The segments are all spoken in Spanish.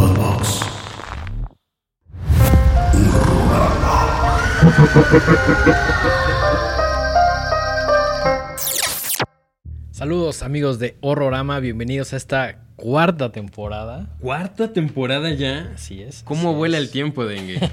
Podbox. Saludos amigos de Horrorama, bienvenidos a esta cuarta temporada. Cuarta temporada ya. Así es. ¿Cómo así vuela es. el tiempo, Dengue?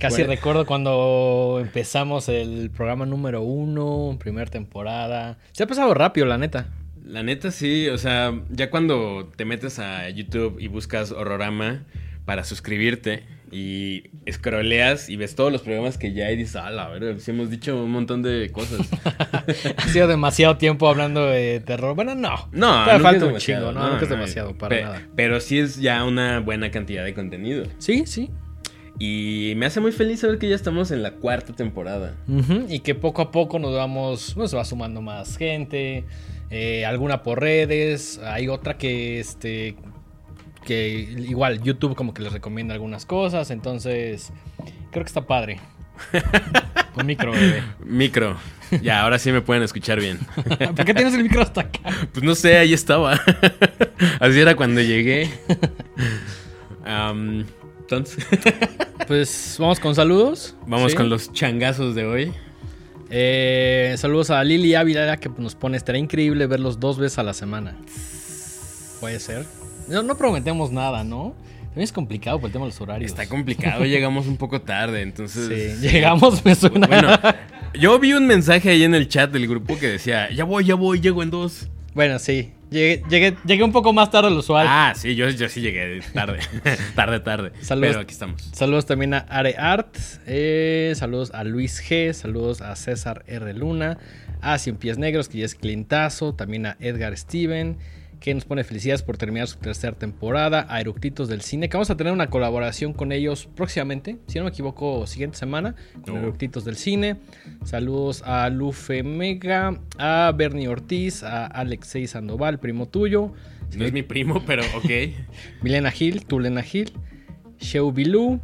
Casi Bueno. recuerdo cuando empezamos el programa número uno, primera temporada. Se ha pasado rápido, la neta. La neta sí, o sea, ya cuando te metes a YouTube y buscas Horrorama para suscribirte y scrolleas y ves todos los programas que ya hay, dices, ah, la verdad, sí hemos dicho un montón de cosas. Ha sido demasiado tiempo hablando de terror. Bueno, no. No, nunca falta un chingo, no, nunca es demasiado, para Pe- nada. Pero sí es ya una buena cantidad de contenido. Sí, sí. Y me hace muy feliz saber que ya estamos en la cuarta temporada. Y que poco a poco nos vamos, bueno, se va sumando más gente, eh, alguna por redes, hay otra que este que igual YouTube como que les recomienda algunas cosas, entonces creo que está padre. Un micro, bebé. Micro. Ya, ahora sí me pueden escuchar bien. ¿Por qué tienes el micro hasta acá? Pues no sé, ahí estaba. Así era cuando llegué. Entonces, Pues vamos con saludos. vamos ¿sí? con los changazos de hoy. Eh, saludos a Lili Ávila que nos pone, estará increíble verlos dos veces a la semana. Puede ser. No, no prometemos nada, ¿no? También es complicado por el tema de los horarios. Está complicado, llegamos un poco tarde, entonces... Sí, llegamos, me suena. Bueno, yo vi un mensaje ahí en el chat del grupo que decía, ya voy, ya voy, llego en dos. Bueno, sí. Llegué, llegué, llegué un poco más tarde de lo usual. Ah, sí, yo, yo sí llegué tarde, tarde, tarde. Saludos. Pero aquí estamos. Saludos también a Are Art. eh, saludos a Luis G. Saludos a César R. Luna. A Cien Pies Negros, que ya es clientazo. También a Edgar Steven, que nos pone felicidades por terminar su tercera temporada. A Eructitos del Cine, que vamos a tener una colaboración con ellos próximamente. Si no me equivoco, siguiente semana. Con Oh. Eructitos del Cine. Saludos a Lufe Mega. A Bernie Ortiz. A Alexei Sandoval, primo tuyo. No es mi primo, pero ok. Milena Gil, Tulena Gil, Sheu Bilú,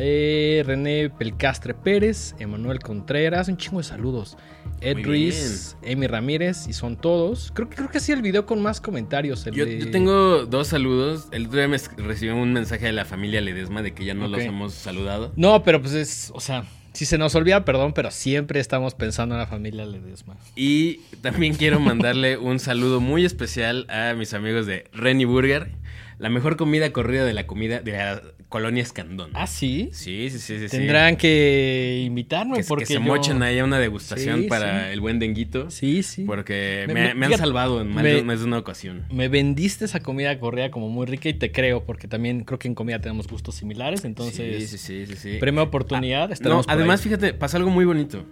eh, René Pelcastre Pérez, Emanuel Contreras, un chingo de saludos. Ed Ruiz, Emi Ramírez, y son todos. Creo que creo que ha sido el video con más comentarios. Yo, de- yo tengo dos saludos. El otro día me recibí un mensaje de la familia Ledesma de que ya no los hemos saludado. No, pero pues es, o sea, si se nos olvida, perdón, pero siempre estamos pensando en la familia Ledesma. Y también quiero mandarle un saludo muy especial a mis amigos de Renny Burger, la mejor comida corrida de la comida de la colonia Escandón. Ah, sí. Sí, sí, sí, sí. sí. Tendrán que invitarme que, porque que se yo- mochen ahí a una degustación Sí, para el buen denguito. Sí, sí. Porque Me- me, me- me han salvado en más, me- de, más de una ocasión. Me vendiste esa comida corrida como muy rica y te creo, porque también creo que en comida tenemos gustos similares, entonces... sí, sí, sí, sí. Primera oportunidad. No, estaremos por además, ahí. fíjate, pasa algo muy bonito.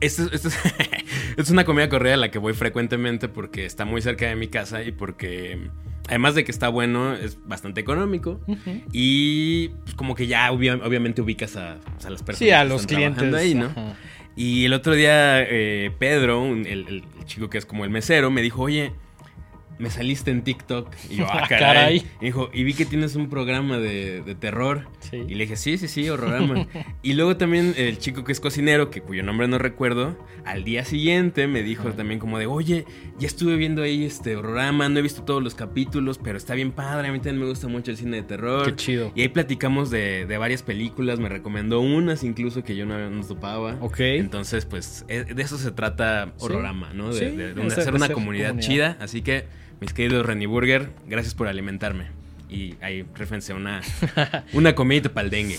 Esto, esto es, es una comida corrida a la que voy frecuentemente porque está muy cerca de mi casa y porque, además de que está bueno, es bastante económico. Y pues, como que ya obvia- obviamente ubicas a, pues, a las personas Sí, a que los están clientes. ahí, ¿no? ajá. Y el otro día eh, Pedro, un- el, el chico que es como el mesero, me dijo, oye, me saliste en TikTok. Y yo, ah, Ah, caray. Y dijo, y vi que tienes un programa de, de terror. Sí. Y le dije, sí, sí, sí, horrorama. y luego también el chico que es cocinero, que cuyo nombre no recuerdo, al día siguiente me dijo también como de, oye, ya estuve viendo ahí este horrorama, no he visto todos los capítulos, pero está bien padre, a mí también me gusta mucho el cine de terror. Qué chido. Y ahí platicamos de, de varias películas, me recomendó unas incluso que yo no, no topaba. Ok. Entonces, pues, eh, de eso se trata. Horrorama, ¿no? De, Sí, de- de hacer una comunidad. chida. Así que, mis queridos Renny Burger, gracias por alimentarme. Y ahí, réfense una, una comidita para el dengue.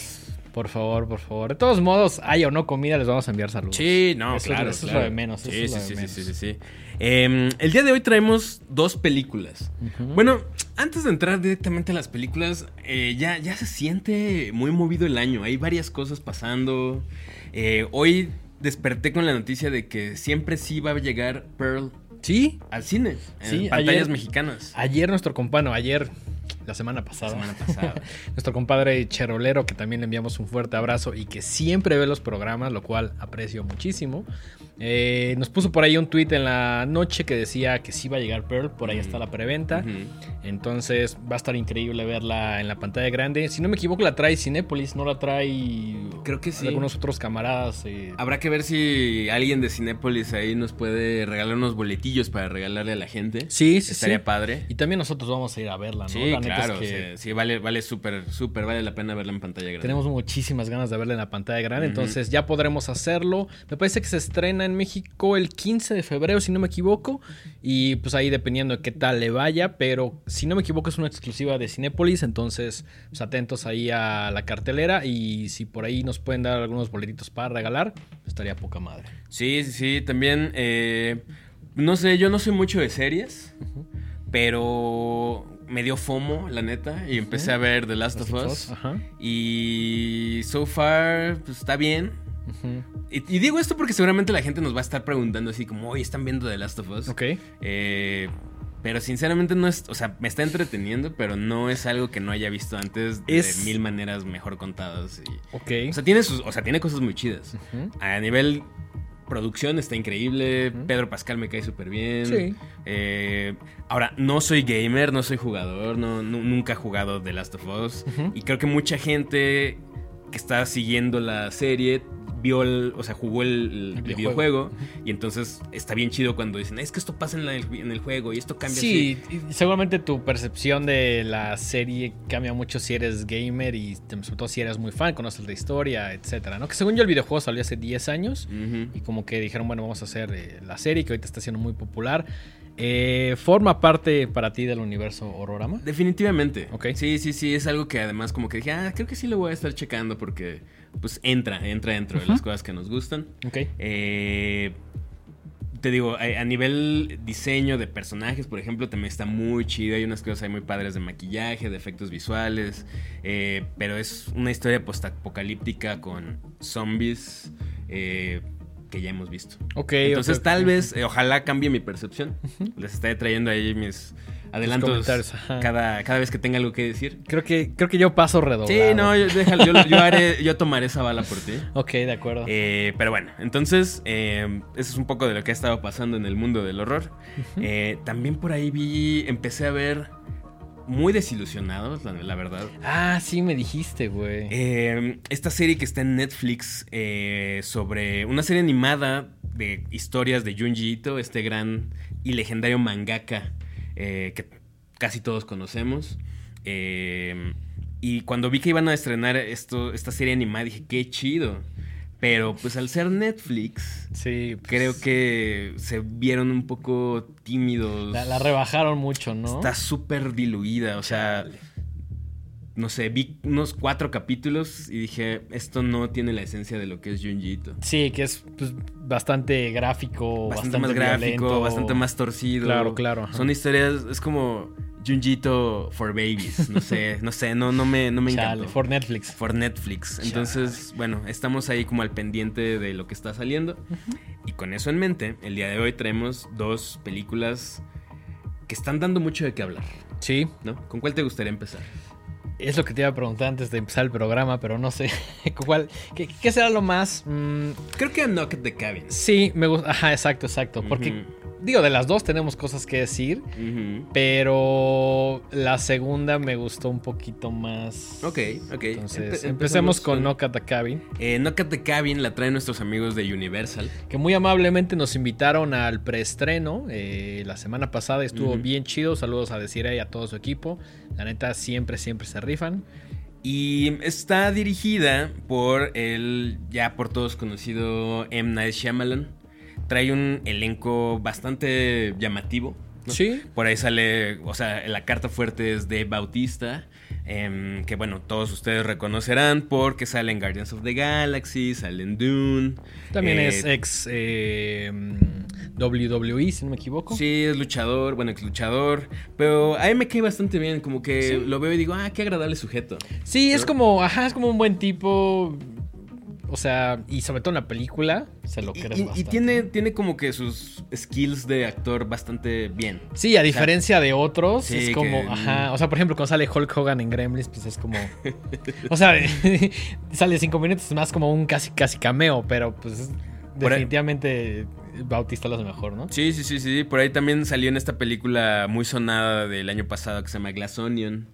Por favor, por favor. De todos modos, haya o no comida, les vamos a enviar saludos. Sí, no, Eso- claro. eso es lo de menos, Sí, sí, sí, menos. sí, sí, sí. El día de hoy traemos dos películas. Bueno, antes de entrar directamente a las películas, eh, ya, ya se siente muy movido el año. Hay varias cosas pasando. Eh, hoy desperté con la noticia de que siempre sí va a llegar Pearl Sí. al cine. Sí, pantallas ayer- mexicanas. Ayer nuestro compadre, ayer, la semana pasada. La semana pasada. Nuestro compadre Cherolero, que también le enviamos un fuerte abrazo y que siempre ve los programas, lo cual aprecio muchísimo. Eh, nos puso por ahí un tweet en la noche que decía que sí va a llegar Pearl, por ahí está la preventa. Entonces va a estar increíble verla en la pantalla grande. Si no me equivoco, la trae Cinépolis, no la trae. Creo que sí. Algunos otros camaradas. eh, Habrá que ver si alguien de Cinépolis ahí nos puede regalar unos boletillos para regalarle a la gente. Sí, sí, Estaría sí. padre. Y también nosotros vamos a ir a verla, ¿no? Sí, la neta claro, que sí, sí, vale, vale súper, súper, vale la pena verla en pantalla grande. tenemos muchísimas ganas de verla en la pantalla grande, entonces ya podremos hacerlo. Me parece que se estrena en México el 15 de febrero, si no me equivoco, y pues ahí dependiendo de qué tal le vaya, pero si no me equivoco es una exclusiva de Cinépolis, entonces pues, atentos ahí a la cartelera y si por ahí nos pueden dar algunos boletitos para regalar, estaría poca madre. Sí, sí, sí, también, eh, no sé, yo no soy mucho de series, pero me dio FOMO, la neta, y empecé a ver The Last, of Us. Ajá. Y so far, pues está bien. Y, y digo esto porque seguramente la gente nos va a estar preguntando así como, oye, ¿están viendo The Last of Us? Ok. Eh, pero sinceramente no es, o sea, me está entreteniendo, pero no es algo que no haya visto antes de Es- mil maneras mejor contadas. y- Ok. o sea, tiene sus, o sea, tiene cosas muy chidas. A nivel producción está increíble. Pedro Pascal me cae súper bien. Sí. Eh, ahora, no soy gamer, no soy jugador, no, nu- nunca he jugado The Last of Us. Y creo que mucha gente que está siguiendo la serie vio el, o sea, jugó el, el El videojuego, videojuego. y entonces está bien chido cuando dicen, es que esto pasa en, la- en el juego y esto cambia Sí, y seguramente tu percepción de la serie cambia mucho si eres gamer y sobre todo si eres muy fan, conoces la historia, etcétera, ¿no? Que según yo el videojuego salió hace 10 años y como que dijeron, bueno, vamos a hacer eh, la serie que ahorita está siendo muy popular. Eh, ¿Forma parte para ti del universo Horrorama? Definitivamente. Ok. Sí, sí, sí, es algo que además como que dije, ah, creo que sí lo voy a estar checando porque pues entra, entra dentro de las cosas que nos gustan. Ok. Eh, te digo, a, a nivel diseño de personajes, por ejemplo, también está muy chido. Hay unas cosas ahí muy padres de maquillaje, de efectos visuales. eh, pero es una historia postapocalíptica con zombies eh, que ya hemos visto. Ok. Entonces, tal vez, eh, ojalá cambie mi percepción. Les estaré trayendo ahí mis adelantos cada, cada vez que tenga algo que decir. Creo que, creo que yo paso redoblado. Sí, no, yo, déjalo, yo, yo haré, yo tomaré esa bala por ti. Ok, de acuerdo. Eh, pero bueno, entonces, eh, eso es un poco de lo que ha estado pasando en el mundo del horror. Eh, también por ahí vi, empecé a ver muy desilusionados, la, la verdad. ah, sí, me dijiste, güey. Eh, esta serie que está en Netflix eh, sobre una serie animada de historias de Junji Ito, este gran y legendario mangaka eh, que casi todos conocemos. Eh, y cuando vi que iban a estrenar esto, esta serie animada, dije, qué chido. Pero pues al ser Netflix, sí. pues, creo que se vieron un poco tímidos. La, la rebajaron mucho, ¿no? Está súper diluida, o sea, no sé, vi unos cuatro capítulos y dije, esto no tiene la esencia de lo que es Junji Ito. Sí, que es pues, bastante gráfico, Bastante, bastante, más gráfico, bastante más torcido. Claro, claro, ajá. Son historias, es como Junji Ito for babies, no sé, no sé, no, no me, no me Chale, encantó. for Netflix. For Netflix. Entonces, bueno, estamos ahí como al pendiente de lo que está saliendo. Y con eso en mente, el día de hoy traemos dos películas que están dando mucho de qué hablar, Sí, ¿no? ¿Con cuál te gustaría empezar? Es lo que te iba a preguntar antes de empezar el programa, pero no sé cuál. ¿Qué, qué será lo más? mm, Creo que a Knock at the Cabin. sí, me gusta. Ajá, exacto, exacto. Porque, digo, de las dos tenemos cosas que decir, pero la segunda me gustó un poquito más. Ok, ok. Entonces, Empe- empecemos con con- Knock at the Cabin. Eh, Knock at the Cabin la traen nuestros amigos de Universal. que muy amablemente nos invitaron al preestreno eh, la semana pasada. Estuvo bien chido. Saludos a Desiree y a todo su equipo. La neta, siempre, siempre se rifan. Y está dirigida por el ya por todos conocido M. Night Shyamalan. Trae un elenco bastante llamativo. ¿no? Sí. Por ahí sale, o sea, la carta fuerte es de Bautista, em, que bueno, todos ustedes reconocerán porque sale en Guardians of the Galaxy, sale en Dune. También Eh, es ex eh, WWE, si no me equivoco. Sí, es luchador, bueno, ex luchador, pero a mí me cae bastante bien, como que Sí. lo veo y digo, ah, qué agradable sujeto. Sí, es como, ajá, es como un buen tipo. O sea, y sobre todo en la película, se lo Y, crees y- y bastante. tiene, tiene como que sus skills de actor bastante bien. Sí, a diferencia de otros, Sí, es como, que- ajá, o sea, por ejemplo, cuando sale Hulk Hogan en Gremlins, pues es como, o sea, sale cinco minutos, es más como un casi, casi cameo, pero pues definitivamente Bautista lo hace mejor, ¿no? Sí, sí, sí, sí. Por ahí también salió en esta película muy sonada del año pasado que se llama Glass Onion.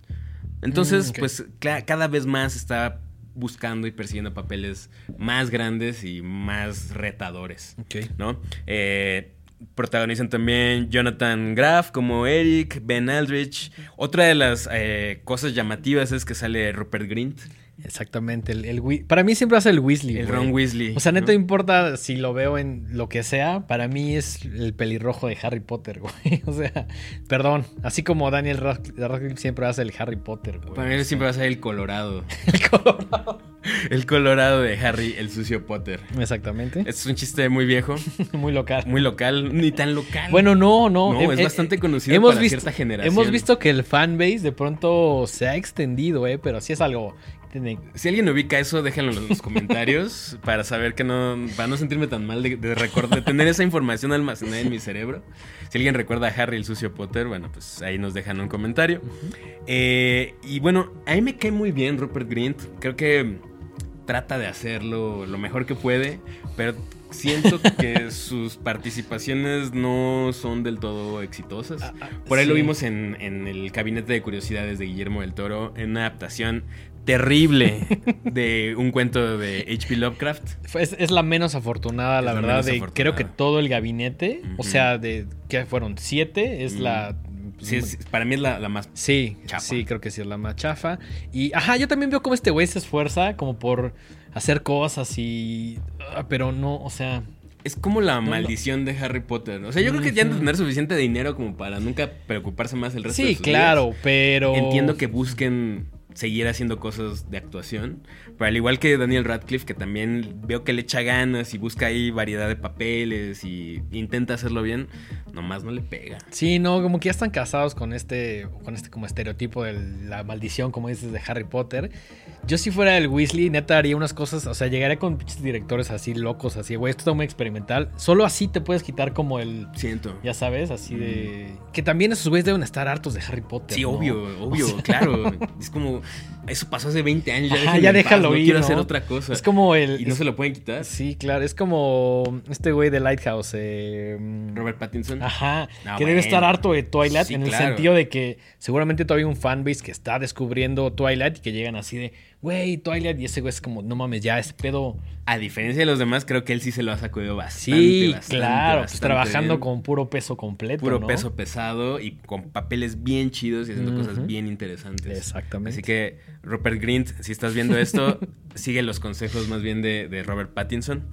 Entonces, Mm, pues cada vez más está buscando y persiguiendo papeles más grandes y más retadores. Ok. ¿no? Eh, protagonizan también Jonathan Graff como Eric, Ben Aldrich. Otra de las eh, cosas llamativas es que sale Rupert Grint. Exactamente. El, el para mí siempre hace el Weasley. El. Ron Weasley. O sea, ¿no? neto importa si lo veo en lo que sea. Para mí es el pelirrojo de Harry Potter, güey. O sea, perdón. Así como Daniel Radcliffe Radcliffe siempre hace el Harry Potter, güey. Para mí siempre va a ser el Colorado. El colorado. El Colorado de Harry, el sucio Potter. Exactamente. Es un chiste muy viejo, Muy local. muy local, ni tan local. Bueno, no, no. No, Hem- es eh, bastante eh, conocido hemos para visto, cierta generación. Hemos visto que el fanbase de pronto se ha extendido, ¿eh? Pero sí es algo. Tiene- Si alguien ubica eso, déjenlo en los comentarios para saber que no, para no sentirme tan mal de, de, record- de tener esa información almacenada en mi cerebro. Si alguien recuerda a Harry el sucio Potter, bueno, pues ahí nos dejan un comentario. Eh, y bueno, a mí me cae muy bien Rupert Grint. Creo que trata de hacerlo lo mejor que puede, pero siento que sus participaciones no son del todo exitosas. Ah, ah, Por ahí lo vimos en, en el Gabinete de Curiosidades de Guillermo del Toro, en una adaptación terrible de un cuento de H.P. Lovecraft. Es, es la menos afortunada, Es la verdad. de, afortunada. creo que todo el gabinete, o sea, de que fueron siete, es Mm. la. Sí, es- para mí es la, la más... Sí, Chafa. sí, creo que sí es la más chafa. Y, ajá, yo también veo cómo este güey se esfuerza como por hacer cosas y... ah, Pero no, o sea... Es como la no. maldición de Harry Potter. O sea, yo creo que ya han de tener suficiente dinero como para nunca preocuparse más el resto de Sí, sus claro, vidas. pero... Entiendo que busquen seguir haciendo cosas de actuación. Pero al igual que Daniel Radcliffe, que también veo que le echa ganas y busca ahí variedad de papeles y intenta hacerlo bien, nomás no le pega. Sí, no, como que ya están casados con este, con este como estereotipo de la maldición, como dices, de Harry Potter. Yo si fuera el Weasley, neta haría unas cosas, o sea, llegaría con pinches directores así locos, así, güey, esto está muy experimental. Solo así te puedes quitar como el, Siento. ya sabes, así de... Que también esos güeyes deben estar hartos de Harry Potter. Sí, ¿no? obvio, obvio, O sea, claro. Es como, eso pasó hace 20 años, ya, Ajá, ya en paz, déjalo no ir, quiero ¿no? hacer otra cosa. Es como el... Y no se lo pueden quitar. Sí, claro, es como este güey de Lighthouse. eh, Robert Pattinson. Ajá, que debe estar harto de Twilight Sí, en el sentido de que seguramente todavía hay un fanbase que está descubriendo Twilight y que llegan así de, güey, Twilight, y ese güey es como, no mames, ya ese pedo. A diferencia de los demás, creo que él sí se lo ha sacudido bastante. Sí, bastante, claro, pues trabajando bien. con puro peso completo. puro ¿no? peso pesado y con papeles bien chidos y haciendo cosas bien interesantes. Exactamente. Así que, Rupert Grint, si estás viendo esto, sigue los consejos más bien de, de Robert Pattinson.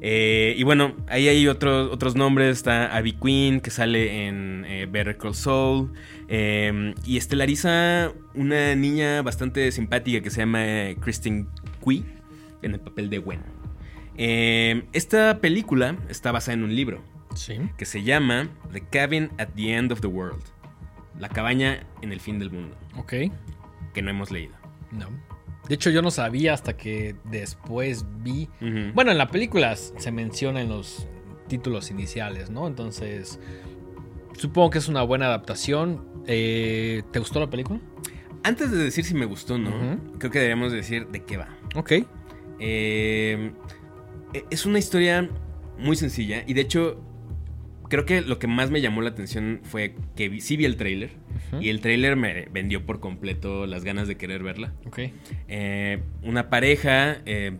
Eh, y bueno, ahí hay otros otros nombres. Está Abby Quinn, que sale en eh, Better Call Saul. eh, y estelariza una niña bastante simpática que se llama Kristen Cui, en el papel de Gwen. Eh, esta película está basada en un libro Sí. que se llama The Cabin at the End of the World. La cabaña en el fin del mundo, Ok. que no hemos leído. No. De hecho, yo no sabía hasta que después vi. Bueno, en la película se menciona en los títulos iniciales, ¿no? Entonces, supongo que es una buena adaptación. Eh, ¿Te gustó la película? Antes de decir si me gustó o no, creo que deberíamos decir de qué va. Ok. Eh, es una historia muy sencilla y de hecho creo que lo que más me llamó la atención fue que vi- sí vi el tráiler Y el tráiler me vendió por completo las ganas de querer verla. Ok. Eh, una pareja eh,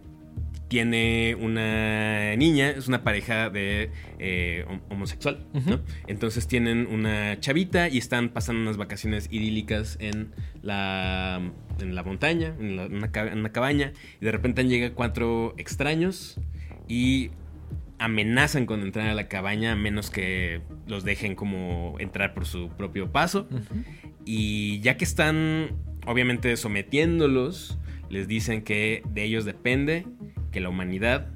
tiene una niña, es una pareja de eh, hom- homosexual. ¿no? Entonces tienen una chavita y están pasando unas vacaciones idílicas en la, en la montaña, en, la- una, ca- en una cabaña, y de repente llega cuatro extraños y amenazan con entrar a la cabaña a menos que los dejen como entrar por su propio paso. Y ya que están, obviamente, sometiéndolos, les dicen que de ellos depende que la humanidad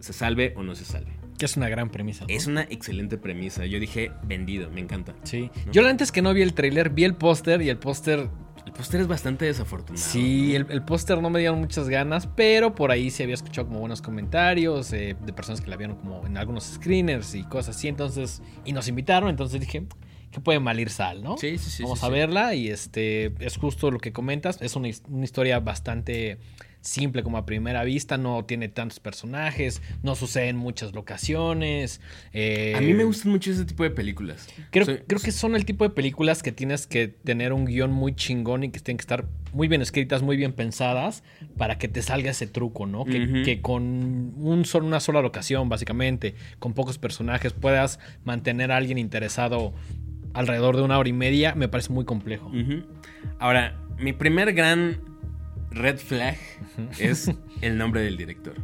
se salve o no se salve. Que es una gran premisa. ¿no? Es una excelente premisa. Yo dije, vendido, me encanta. Sí. ¿No? Yo antes que no vi el tráiler, vi el póster y el póster... El póster es bastante desafortunado. Sí, ¿no? el, el póster no me dieron muchas ganas, pero por ahí se había escuchado como buenos comentarios eh, de personas que la vieron como en algunos screeners y cosas así, entonces... Y nos invitaron, entonces dije, que puede mal ir sal, ¿no? Sí, sí, sí. Vamos sí, a sí. verla y este es justo lo que comentas. Es una, una historia bastante simple como a primera vista, no tiene tantos personajes, no sucede en muchas locaciones. eh, A mí me gustan mucho ese tipo de películas. Creo, Soy- creo que son el tipo de películas que tienes que tener un guion muy chingón y que tienen que estar muy bien escritas, muy bien pensadas para que te salga ese truco, ¿no? Que, con un solo, una sola locación, básicamente, con pocos personajes, puedas mantener a alguien interesado alrededor de una hora y media, me parece muy complejo. Ahora, mi primer gran red flag es el nombre del director.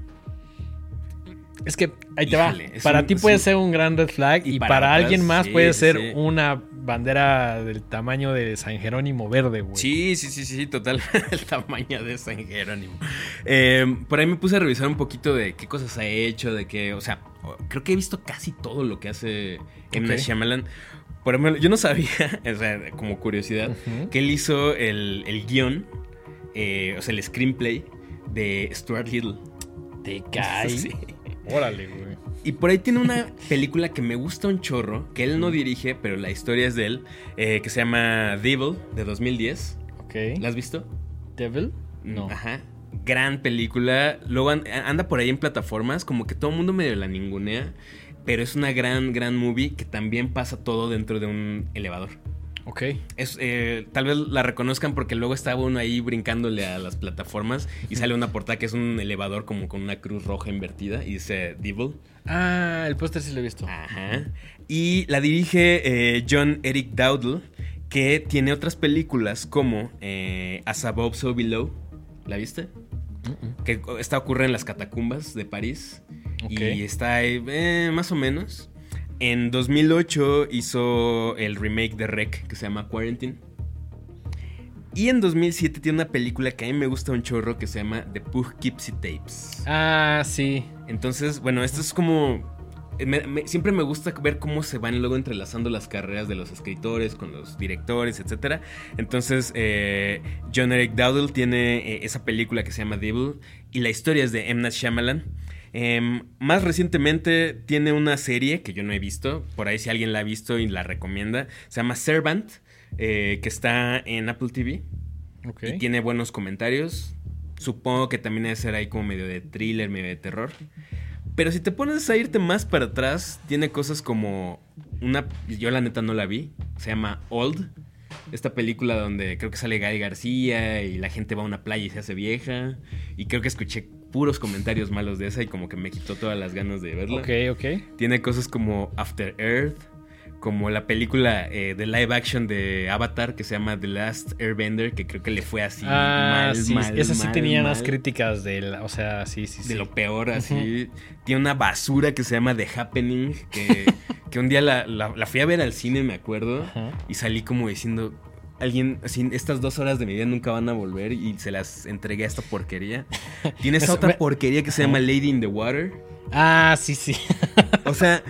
Es que ahí te Híjole, va. Para un- ti puede un- ser un gran red flag y, Y para, para otras, alguien más sí, puede ser sí. una bandera del tamaño de San Jerónimo verde, güey. Sí, sí, sí, sí, total. el tamaño de San Jerónimo. Eh, por ahí me puse a revisar un poquito de qué cosas ha hecho, de qué, o sea, creo que he visto casi todo lo que hace M. Night Ok. Shyamalan. Por ejemplo, yo no sabía, o sea, como curiosidad, que él hizo el, el guion, eh, o sea, el screenplay de Stuart Little. Te cae. Sí. Órale, güey. Y por ahí tiene una película que me gusta un chorro, que él no dirige, pero la historia es de él, eh, que se llama Devil, de 2010. Ok. ¿La has visto? ¿Devil? No. Ajá. Gran película. Luego an- anda por ahí en plataformas, como que todo el mundo medio la ningunea. Pero es una gran, gran movie que también pasa todo dentro de un elevador. Ok. Es, eh, tal vez la reconozcan porque luego estaba uno ahí brincándole a las plataformas y sale una portada que es un elevador como con una cruz roja invertida y dice Devil. Ah, el póster sí lo he visto. Ajá. Y la dirige eh, John Eric Dowdle, que tiene otras películas como eh, As Above, So Below. ¿La viste? Que esta ocurre en las catacumbas de París. Y está ahí, eh, más o menos. En 2008 hizo el remake de Rec que se llama Quarantine. Y en 2007 tiene una película que a mí me gusta un chorro que se llama The Poughkeepsie Tapes. Ah, sí. Entonces, bueno, esto es como... me- me- siempre me gusta ver cómo se van luego entrelazando las carreras de los escritores con los directores, etc. Entonces, eh, John Eric Dowdle tiene eh, esa película que se llama Devil y la historia es de M. Night Shyamalan. Em, más recientemente tiene una serie que yo no he visto, por ahí si alguien la ha visto y la recomienda, se llama Servant, eh, que está en Apple TV. Y tiene buenos comentarios. Supongo que también debe ser ahí como medio de thriller, medio de terror. Pero si te pones a irte más para atrás, tiene cosas como una... Yo la neta no la vi. Se llama Old. Esta película donde creo que sale Guy García y la gente va a una playa y se hace vieja. Y creo que escuché puros comentarios malos de esa y como que me quitó todas las ganas de verla. Ok, ok. Tiene cosas como After Earth, como la película eh, de live action de Avatar que se llama The Last Airbender, que creo que le fue así ah, mal, sí. mal, Esa sí mal, tenía mal, críticas de la- O sea, sí, sí, sí. De lo peor, así. Tiene una basura que se llama The Happening, que, que un día la, la- la fui a ver al cine, me acuerdo, Ajá. y salí como diciendo... Alguien, así, estas dos horas de mi vida nunca van a volver y se las entregué a esta porquería. Tiene esa Me- otra me- porquería que se llama Lady in the Water. Ah, sí, sí. O sea,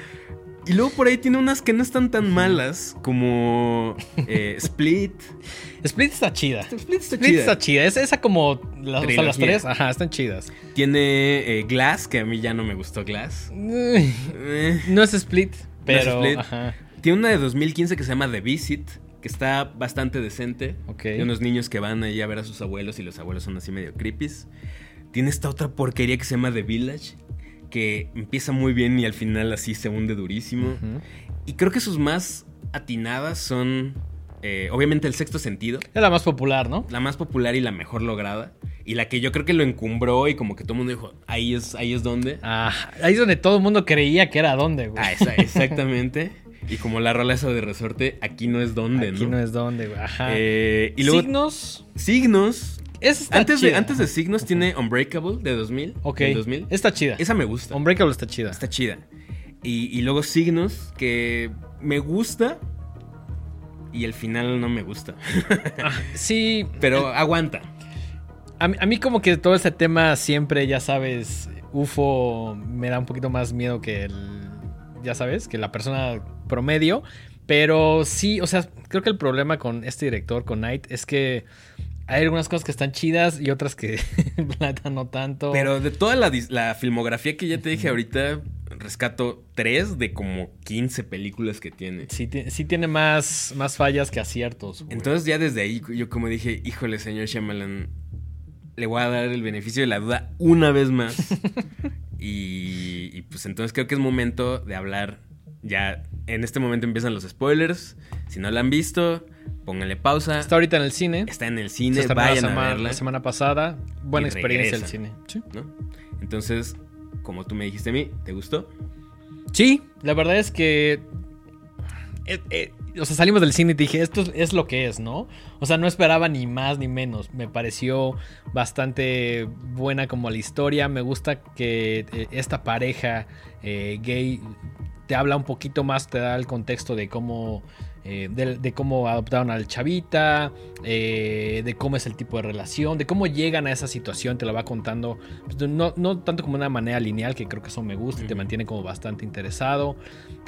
y luego por ahí tiene unas que no están tan malas, como eh, Split. Split está chida. Split está Split chida. está chida. Es esa como las, o sea, las tres, ajá, están chidas. Tiene eh, Glass, que a mí ya no me gustó Glass. Eh, No es Split, pero. Split. Ajá. Tiene una de 2015 que se llama The Visit, que está bastante decente. Ok. De unos niños que van ahí a ver a sus abuelos y los abuelos son así medio creepies. Tiene esta otra porquería que se llama The Village, que empieza muy bien y al final así se hunde durísimo. Y creo que sus más atinadas son, eh, obviamente, El Sexto Sentido. Es la más popular, ¿no? La más popular y la mejor lograda. Y la que yo creo que lo encumbró y como que todo el mundo dijo, ahí es, ahí es donde. Ah, ahí es donde todo el mundo creía que era donde, güey. Ah, esa- exactamente. y como la rola esa de resorte, aquí no es donde, Aquí ¿no? no es donde, güey. Ajá. Eh, y luego Signos. Signos. Esa está Antes de, antes de Signos tiene Unbreakable de 2000. Ok. del 2000. Está chida. Esa me gusta. Unbreakable está chida. Está chida. Y, y luego Signos, que me gusta. Y el final no me gusta. Ah, sí. Pero aguanta. A mí, a mí como que todo ese tema siempre, ya sabes, UFO me da un poquito más miedo que el, ya sabes, que la persona promedio. Pero sí, o sea, creo que el problema con este director, con Knight, es que hay algunas cosas que están chidas y otras que, no tanto. Pero de toda la, filmografía que ya te dije ahorita, rescato tres de como 15 películas que tiene. Sí, sí tiene más, más fallas que aciertos. güey. Entonces ya desde ahí yo como dije, híjole, señor Shyamalan, le voy a dar el beneficio de la duda una vez más. y, y pues entonces creo que es momento de hablar. Ya en este momento empiezan los spoilers. Si no la han visto, pónganle pausa. Está ahorita en el cine. Está en el Se cine, estrenó vayan la, a semana, verla. la semana pasada. Buena experiencia el regresa. cine. Sí. ¿no? Entonces, como tú me dijiste a mí, ¿te gustó? Sí, la verdad es que. eh, eh, o sea, salimos del cine y dije, esto es, lo que es, ¿no? O sea, no esperaba ni más ni menos. Me pareció bastante buena como la historia. Me gusta que eh, esta pareja eh, gay te habla un poquito más, te da el contexto de cómo. eh, de, de cómo adoptaron al chavita, eh, de cómo es el tipo de relación, de cómo llegan a esa situación, te lo va contando, pues, no, no tanto como una manera lineal, que creo que eso me gusta y te mantiene como bastante interesado.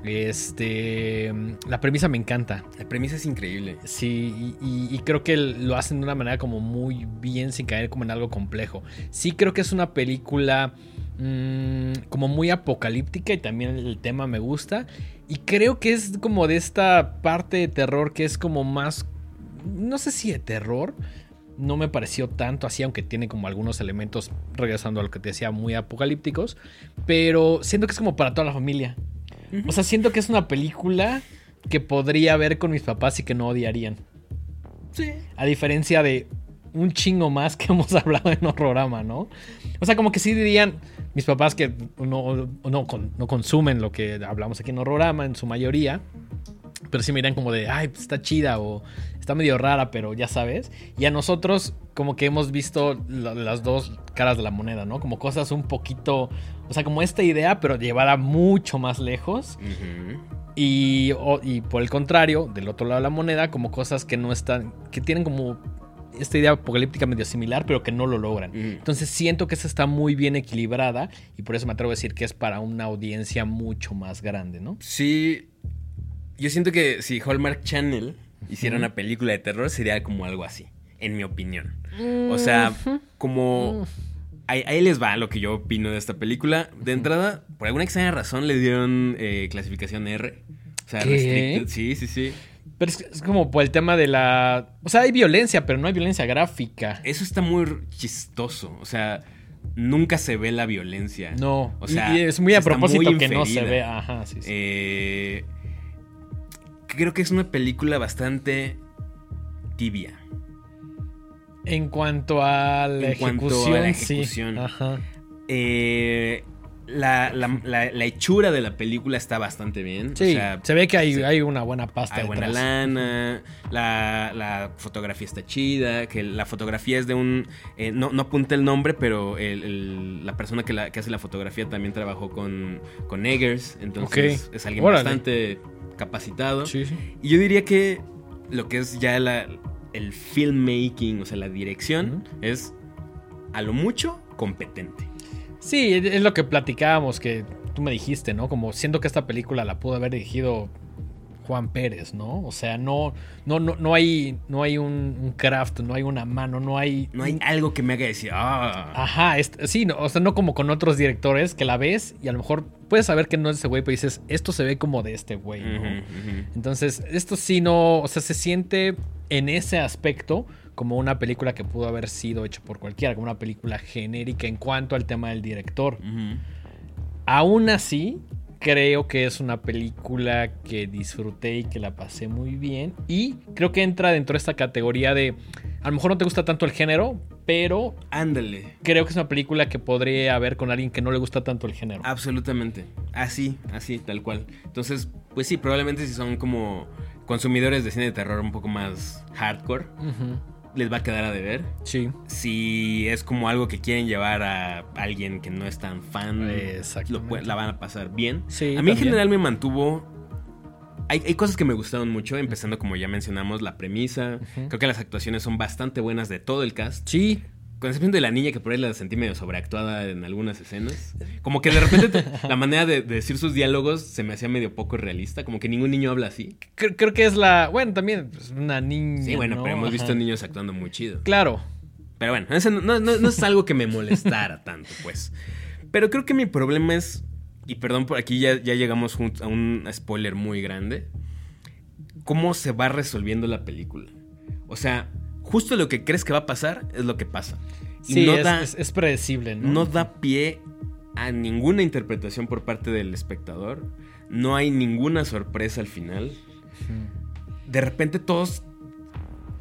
Este, la premisa me encanta. La premisa es increíble. Sí, y, y- y creo que lo hacen de una manera como muy bien sin caer como en algo complejo. Sí creo que es una película mm, como muy apocalíptica y también el tema me gusta. Y creo que es como de esta parte de terror que es como más, no sé si de terror. No me pareció tanto así, aunque tiene como algunos elementos, regresando a lo que te decía, muy apocalípticos. Pero siento que es como para toda la familia. O sea, siento que es una película que podría ver con mis papás y que no odiarían. Sí. A diferencia de un chingo más que hemos hablado en Horrorama, ¿no? O sea, como que sí dirían mis papás que no, no, con- no consumen lo que hablamos aquí en Horrorama en su mayoría. Pero sí miran como de, ay, pues está chida o está medio rara, pero ya sabes. Y a nosotros como que hemos visto la- las dos caras de la moneda, ¿no? Como cosas un poquito, o sea, como esta idea, pero llevada mucho más lejos. Y, o- y por el contrario, del otro lado de la moneda, como cosas que no están, que tienen como esta idea apocalíptica medio similar, pero que no lo logran. Entonces siento que esa está muy bien equilibrada y por eso me atrevo a decir que es para una audiencia mucho más grande, ¿no? Sí. Yo siento que si Hallmark Channel hiciera una película de terror, sería como algo así, en mi opinión. O sea, como. Ahí, ahí les va lo que yo opino de esta película. De entrada, por alguna extraña razón le dieron eh, clasificación R. O sea, ¿Qué? restricted. Sí, sí, sí. Pero es, es como por el tema de la... O sea, hay violencia, pero no hay violencia gráfica. Eso está muy chistoso. O sea, nunca se ve la violencia. No, O sea, y, es muy a propósito muy que no se ve. Ajá, sí, sí. Eh, creo que es una película bastante tibia. en cuanto a la en cuanto a ejecución, la ejecución. sí. Ajá. Eh, la, la- la- la hechura de la película está bastante bien. Sí, o sea, se ve que hay, sí. hay una buena pasta hay buena detrás. lana, la, la fotografía está chida, que la fotografía es de un... eh, no, no apunté el nombre, pero el- el- la persona que, hace la fotografía también trabajó con, con Eggers, entonces es alguien Órale. bastante capacitado. Sí, sí. Y yo diría que lo que es ya el filmmaking, o sea, la dirección, es a lo mucho competente. Sí, es lo que platicábamos, que tú me dijiste, ¿no? Como siento que esta película la pudo haber dirigido Juan Pérez, ¿no? O sea, no, no, no, no hay, no hay un, un craft, no hay una mano, no hay. No hay algo que me haga decir, ah, Ajá, es- sí, no, o sea, no como con otros directores que la ves y a lo mejor puedes saber que no es ese güey, pero dices, esto se ve como de este güey, ¿no? Entonces, esto sí no, o sea, se siente en ese aspecto como una película que pudo haber sido hecha por cualquiera, como una película genérica en cuanto al tema del director. Aún así, creo que es una película que disfruté y que la pasé muy bien. Y creo que entra dentro de esta categoría de, a lo mejor no te gusta tanto el género, pero Ándale. creo que es una película que podría ver con alguien que no le gusta tanto el género. Absolutamente. Así, así, tal cual. Entonces, pues sí, probablemente si son como consumidores de cine de terror un poco más hardcore, Ujú, les va a quedar a deber. Sí. Si es como algo que quieren llevar a alguien que no es tan fan, Exactamente. lo la van a pasar bien. Sí, a mí en general me mantuvo... Hay, hay cosas que me gustaron mucho, empezando como ya mencionamos, la premisa. Creo que las actuaciones son bastante buenas de todo el cast. Sí. Con excepción de la niña que por ahí la sentí medio sobreactuada en algunas escenas. Como que de repente te- la manera de, de decir sus diálogos se me hacía medio poco realista. Como que ningún niño habla así. Creo, creo que es la. Bueno, también pues, una niña. Sí, bueno, ¿no? pero hemos Ajá. visto niños actuando muy chido. Claro. Pero bueno, no, no- no es algo que me molestara tanto, pues. Pero creo que mi problema es. Y perdón por aquí, ya, ya llegamos a un spoiler muy grande. ¿Cómo se va resolviendo la película? O sea, justo lo que crees que va a pasar es lo que pasa. y Sí, no, es, da, es- es predecible, ¿no? no da pie a ninguna interpretación por parte del espectador. No hay ninguna sorpresa al final. De repente todos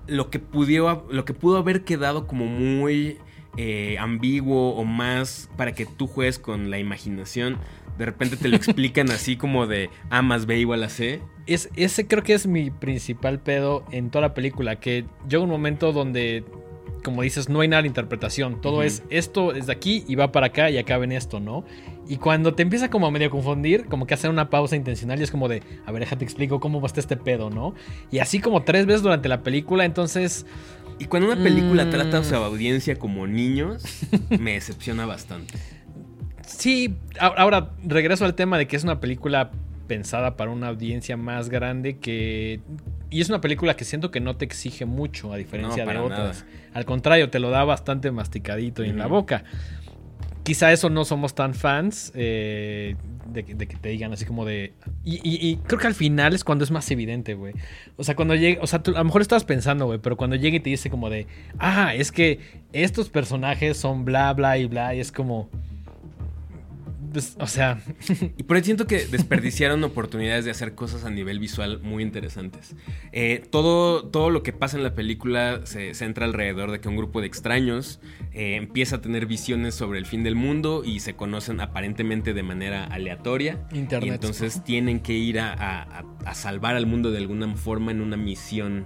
lo que pudió, lo que pudo haber quedado como muy eh, ambiguo o más para que tú juegues con la imaginación, de repente te lo explican así como de A más B igual a C. Es, ese creo que es mi principal pedo en toda la película, que llega un momento donde, como dices, no hay nada de interpretación. Todo es esto es de aquí y va para acá y acá ven esto, ¿no? Y cuando te empieza como a medio confundir, como que hacer una pausa intencional y es como de, a ver, déjate explico cómo va a estar este pedo, ¿no? Y así como tres veces durante la película, entonces... Y cuando una película Mm. trata a su audiencia como niños, me decepciona bastante. Sí, ahora regreso al tema de que es una película pensada para una audiencia más grande que... Y es una película que siento que no te exige mucho, a diferencia No, de otras. nada. Al contrario, te lo da bastante masticadito y en la boca. Quizá eso no somos tan fans eh, de, que- de que te digan así como de... Y, y- y creo que al final es cuando es más evidente, güey. O sea, cuando llega... O sea, tú a lo mejor estabas pensando, güey, pero cuando llega y te dice como de... Ah, es que estos personajes son bla, bla y bla. Y es como... pues, o sea, Y por ahí siento que desperdiciaron oportunidades de hacer cosas a nivel visual muy interesantes. Eh, todo, todo lo que pasa en la película se centra alrededor de que un grupo de extraños eh, empieza a tener visiones sobre el fin del mundo y se conocen aparentemente de manera aleatoria. Internet. Y entonces tienen que ir a, a- salvar al mundo de alguna forma en una misión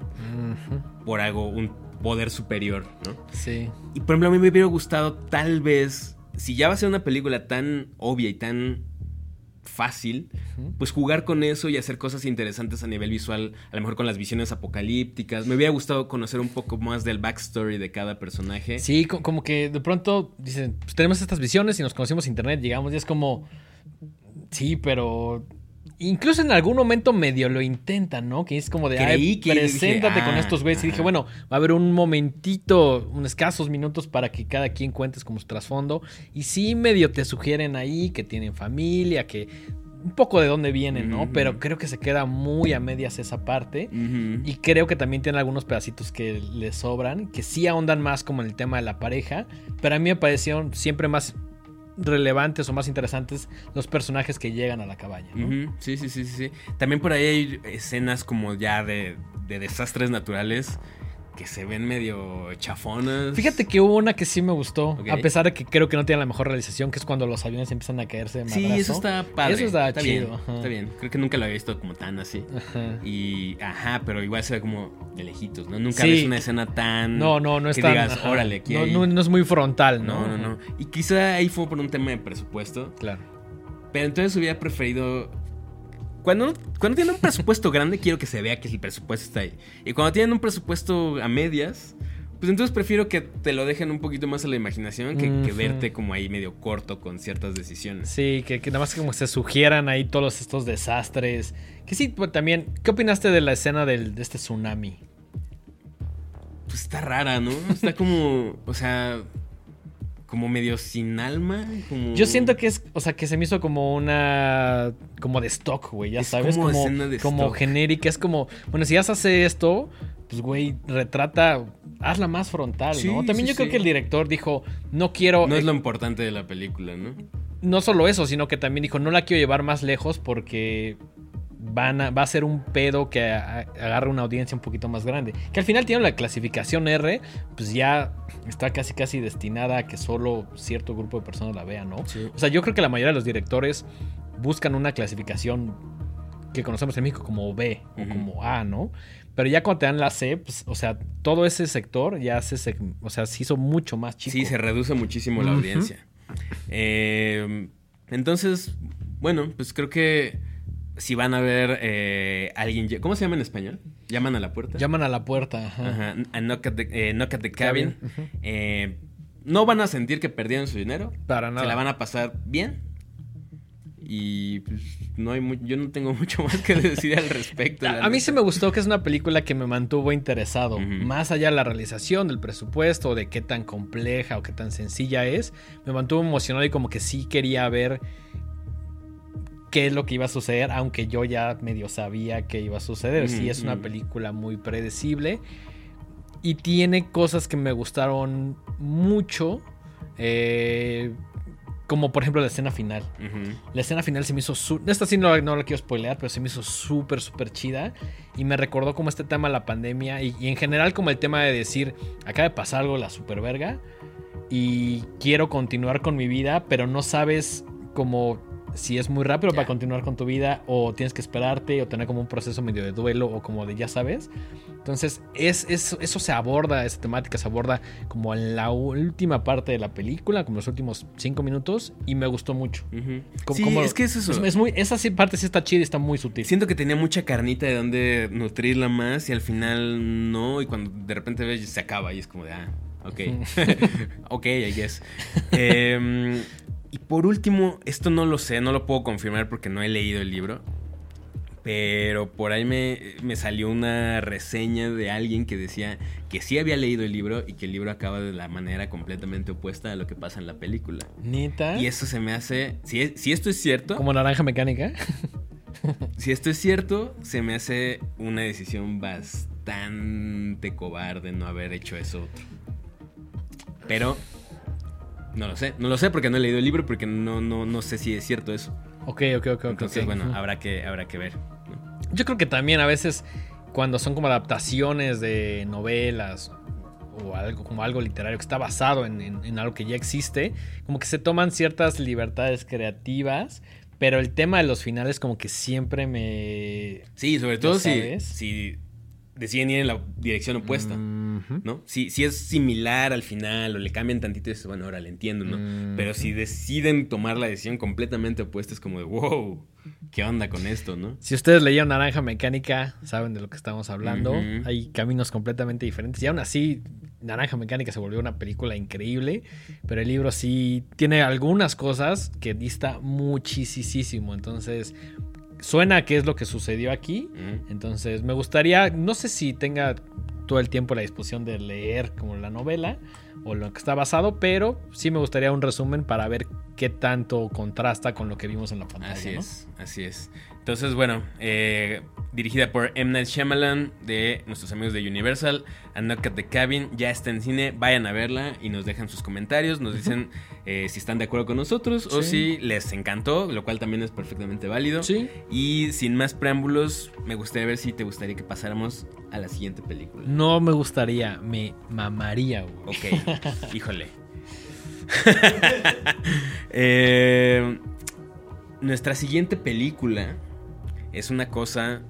por algo, un poder superior, ¿no? sí. Y por ejemplo, a mí me hubiera gustado tal vez, si ya va a ser una película tan obvia y tan fácil, pues jugar con eso y hacer cosas interesantes a nivel visual, a lo mejor con las visiones apocalípticas. Me hubiera gustado conocer un poco más del backstory de cada personaje. Sí, co- como que de pronto dicen, pues tenemos estas visiones y nos conocimos en internet, llegamos y es como, sí, pero incluso en algún momento medio lo intentan, ¿no? Que es como de, Creí que preséntate dije, con ah, estos güeyes. Y dije, bueno, va a haber un momentito, unos escasos minutos para que cada quien cuentes como su trasfondo. Y sí, medio te sugieren ahí que tienen familia, que un poco de dónde vienen, ¿no? Pero creo que se queda muy a medias esa parte. Y creo que también tiene algunos pedacitos que le sobran, que sí ahondan más como en el tema de la pareja, pero a mí me parecieron siempre más relevantes o más interesantes los personajes que llegan a la cabaña, sí, sí, sí, sí. También por ahí hay escenas como ya de, de desastres naturales que se ven medio chafonas. Fíjate que hubo una que sí me gustó, a pesar de que creo que no tiene la mejor realización, que es cuando los aviones empiezan a caerse de Sí, eso está padre. Eso está bien, chido, ajá. Está bien. Creo que nunca lo había visto como tan así. Ajá. Y, ajá, pero igual se ve como de lejitos, ¿no? Nunca Sí. ves una escena tan... No, no, no es que tan... digas, ajá. órale, aquí no, no es muy frontal, ¿no? No, no, no. Y quizá ahí fue por un tema de presupuesto. Claro. Pero entonces hubiera preferido... Cuando, no- cuando tienen un presupuesto grande, quiero que se vea que el presupuesto está ahí. Y cuando tienen un presupuesto a medias, pues entonces prefiero que te lo dejen un poquito más a la imaginación que, verte como ahí medio corto con ciertas decisiones. Sí, que, que nada más como se sugieran ahí todos estos desastres. Que sí, pues, también, ¿qué opinaste de la escena del, de este tsunami? Pues está rara, ¿no? Está como, o sea, como medio sin alma. Como... Yo siento que es, o sea, que se me hizo como una, como de stock, güey, ya Es sabes, como como, de como genérica, es como, bueno, si ya se hace esto, pues, güey, retrata, hazla más frontal, Sí, ¿no? También sí, yo creo sí. que el director dijo, no quiero, No es eh, lo importante de la película, ¿no? no solo eso, sino que también dijo, no la quiero llevar más lejos porque van a, va a ser un pedo que agarre una audiencia un poquito más grande. Que al final tiene la clasificación R, pues ya está casi casi destinada a que solo cierto grupo de personas la vean, ¿no? Sí. O sea, yo creo que la mayoría de los directores buscan una clasificación que conocemos en México como B o como A, ¿no? Pero ya cuando te dan la C, pues, o sea, todo ese sector ya se, o sea, se hizo mucho más chico. Sí, se reduce muchísimo la audiencia. Eh, entonces, bueno, pues creo que si van a ver eh, alguien... ¿Cómo se llama en español? ¿Llaman a la puerta? Llaman a la puerta. Ajá. Ajá, a knock at the, eh, knock at the cabin. Eh, no van a sentir que perdieron su dinero. Para nada. Se la van a pasar bien. Y pues no hay mu- yo no tengo mucho más que decir al respecto. A, a mí se me gustó que es una película que me mantuvo interesado. Más allá de la realización, del presupuesto, de qué tan compleja o qué tan sencilla es. Me mantuvo emocionado y como que sí quería ver qué es lo que iba a suceder, aunque yo ya medio sabía que iba a suceder. Sí, es una película muy predecible. Y tiene cosas que me gustaron mucho. Eh, como por ejemplo la escena final. La escena final se me hizo... Esta sí no, no la quiero spoilear, pero se me hizo súper, súper chida. Y me recordó como este tema de la pandemia. Y, y en general como el tema de decir, acaba de pasar algo la super verga. Y quiero continuar con mi vida, pero no sabes como si es muy rápido para continuar con tu vida o tienes que esperarte o tener como un proceso medio de duelo o como de ya sabes. Entonces es, es- eso se aborda, esa temática se aborda como en la última parte de la película, como los últimos cinco minutos y me gustó mucho. Ujú. Como- Sí, como- es que es eso. Es, es muy, esa parte sí está chida y está muy sutil. Siento que tenía mucha carnita de donde nutrirla más y al final no. Y cuando de repente ves, se acaba y es como de, ah, ok. ok, I guess. Em, y por último, esto no lo sé, no lo puedo confirmar porque no he leído el libro. Pero por ahí me, me salió una reseña de alguien que decía que sí había leído el libro y que el libro acaba de la manera completamente opuesta a lo que pasa en la película. Neta. Y eso se me hace. Si, es- si esto es cierto. Como naranja mecánica. Si esto es cierto, se me hace una decisión bastante cobarde no haber hecho eso otro. Pero no lo sé, no lo sé porque no he leído el libro, porque no, no, no sé si es cierto eso. ok, ok, ok. Entonces, ok. bueno, habrá que, habrá que ver. ¿no? Yo creo que también a veces cuando son como adaptaciones de novelas o algo como algo literario que está basado en, en- en algo que ya existe, como que se toman ciertas libertades creativas, pero el tema de los finales como que siempre me... Sí, sobre todo si, si deciden ir en la dirección opuesta. ¿No? Si, si es similar al final o le cambian tantito, dices, bueno, ahora le entiendo, ¿no? Mm. Pero si deciden tomar la decisión completamente opuesta, es como de, wow, ¿qué onda con esto, no? Si ustedes leyeron Naranja Mecánica, saben de lo que estamos hablando. Hay caminos completamente diferentes. Y aún así, Naranja Mecánica se volvió una película increíble. Pero el libro sí tiene algunas cosas que dista muchísimo. Entonces, suena que es lo que sucedió aquí. Mm. Entonces, me gustaría, no sé si tenga todo el tiempo la disposición de leer como la novela o lo que está basado, pero sí me gustaría un resumen para ver qué tanto contrasta con lo que vimos en la pantalla. Así ¿no? es, así es. Entonces, bueno, eh, dirigida por M. Night Shyamalan de nuestros amigos de Universal, A Knock at the Cabin, ya está en cine, vayan a verla y nos dejan sus comentarios, nos dicen eh, si están de acuerdo con nosotros o si les encantó, lo cual también es perfectamente válido. Sí. Y sin más preámbulos, me gustaría ver si te gustaría que pasáramos a la siguiente película. No me gustaría, me mamaría, güey. Ok, híjole. Eh, nuestra siguiente película es una cosa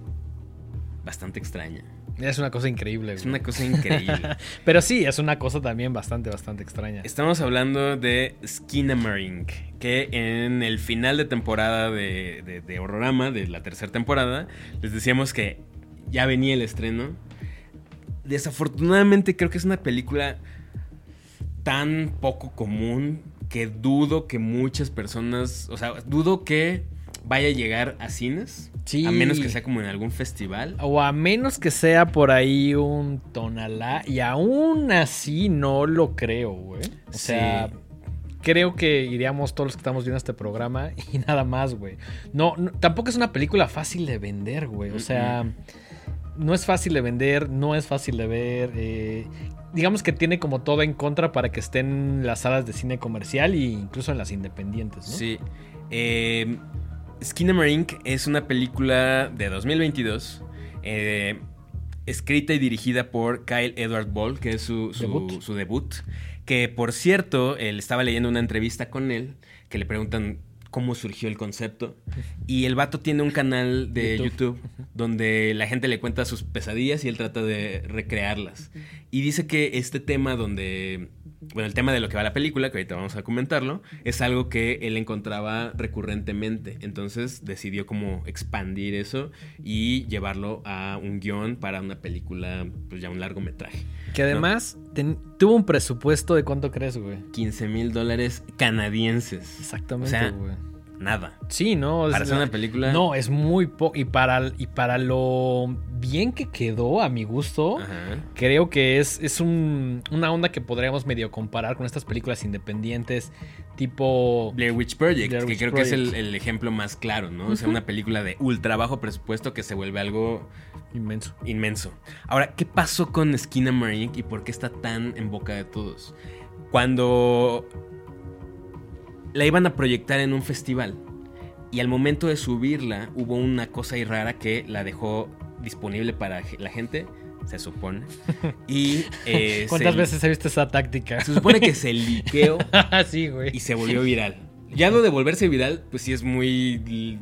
bastante extraña. Es una cosa increíble, Es güey. una cosa increíble. Pero sí, es una cosa también bastante, bastante extraña. Estamos hablando de Skinamarink, que en el final de temporada de, de, de Horrorama, de la tercera temporada, les decíamos que ya venía el estreno. Desafortunadamente creo que es una película tan poco común que dudo que muchas personas, o sea, dudo que vaya a llegar a cines, Sí. a menos que sea como en algún festival. O a menos que sea por ahí un tonalá. Y aún así no lo creo, güey. O Sí. sea, creo que iríamos todos los que estamos viendo este programa y nada más, güey. No, no- tampoco es una película fácil de vender, güey. O sea, no es fácil de vender, no es fácil de ver. eh, digamos que tiene como todo en contra para que estén las salas de cine comercial e incluso en las independientes, ¿no? Sí. Eh, Skinamarink es una película de 2022. eh, escrita y dirigida por Kyle Edward Ball, que es su, su- Debut. su debut. Que por cierto, él estaba leyendo una entrevista con él que le preguntan cómo surgió el concepto. Y el vato tiene un canal de YouTube. YouTube, donde la gente le cuenta sus pesadillas y él trata de recrearlas. Y dice que este tema donde, bueno, el tema de lo que va la película, que ahorita vamos a comentarlo, es algo que él encontraba recurrentemente. Entonces decidió como expandir eso y llevarlo a un guion para una película, pues ya un largometraje. Que además ten- tuvo un presupuesto de cuánto crees, güey. 15 mil dólares canadienses. Exactamente, O sea, güey. Nada. Sí, ¿no? Para hacer una película. No, es muy poco. Y para, y para lo bien que quedó, a mi gusto, Ajá. creo que es, es un- una onda que podríamos medio comparar con estas películas independientes, tipo. Blair Witch Project, Blair que creo que es el, ejemplo más claro, ¿no? O sea, una película de ultra bajo presupuesto que se vuelve algo Inmenso. inmenso. Ahora, ¿qué pasó con Esquina Marink y por qué está tan en boca de todos? Cuando la iban a proyectar en un festival y al momento de subirla hubo una cosa ahí rara que la dejó disponible para la gente, se supone. Y eh, ¿Cuántas se- veces he visto esa táctica? Se supone que se liqueó sí, güey. y se volvió viral. Ya lo de volverse viral, pues sí es muy...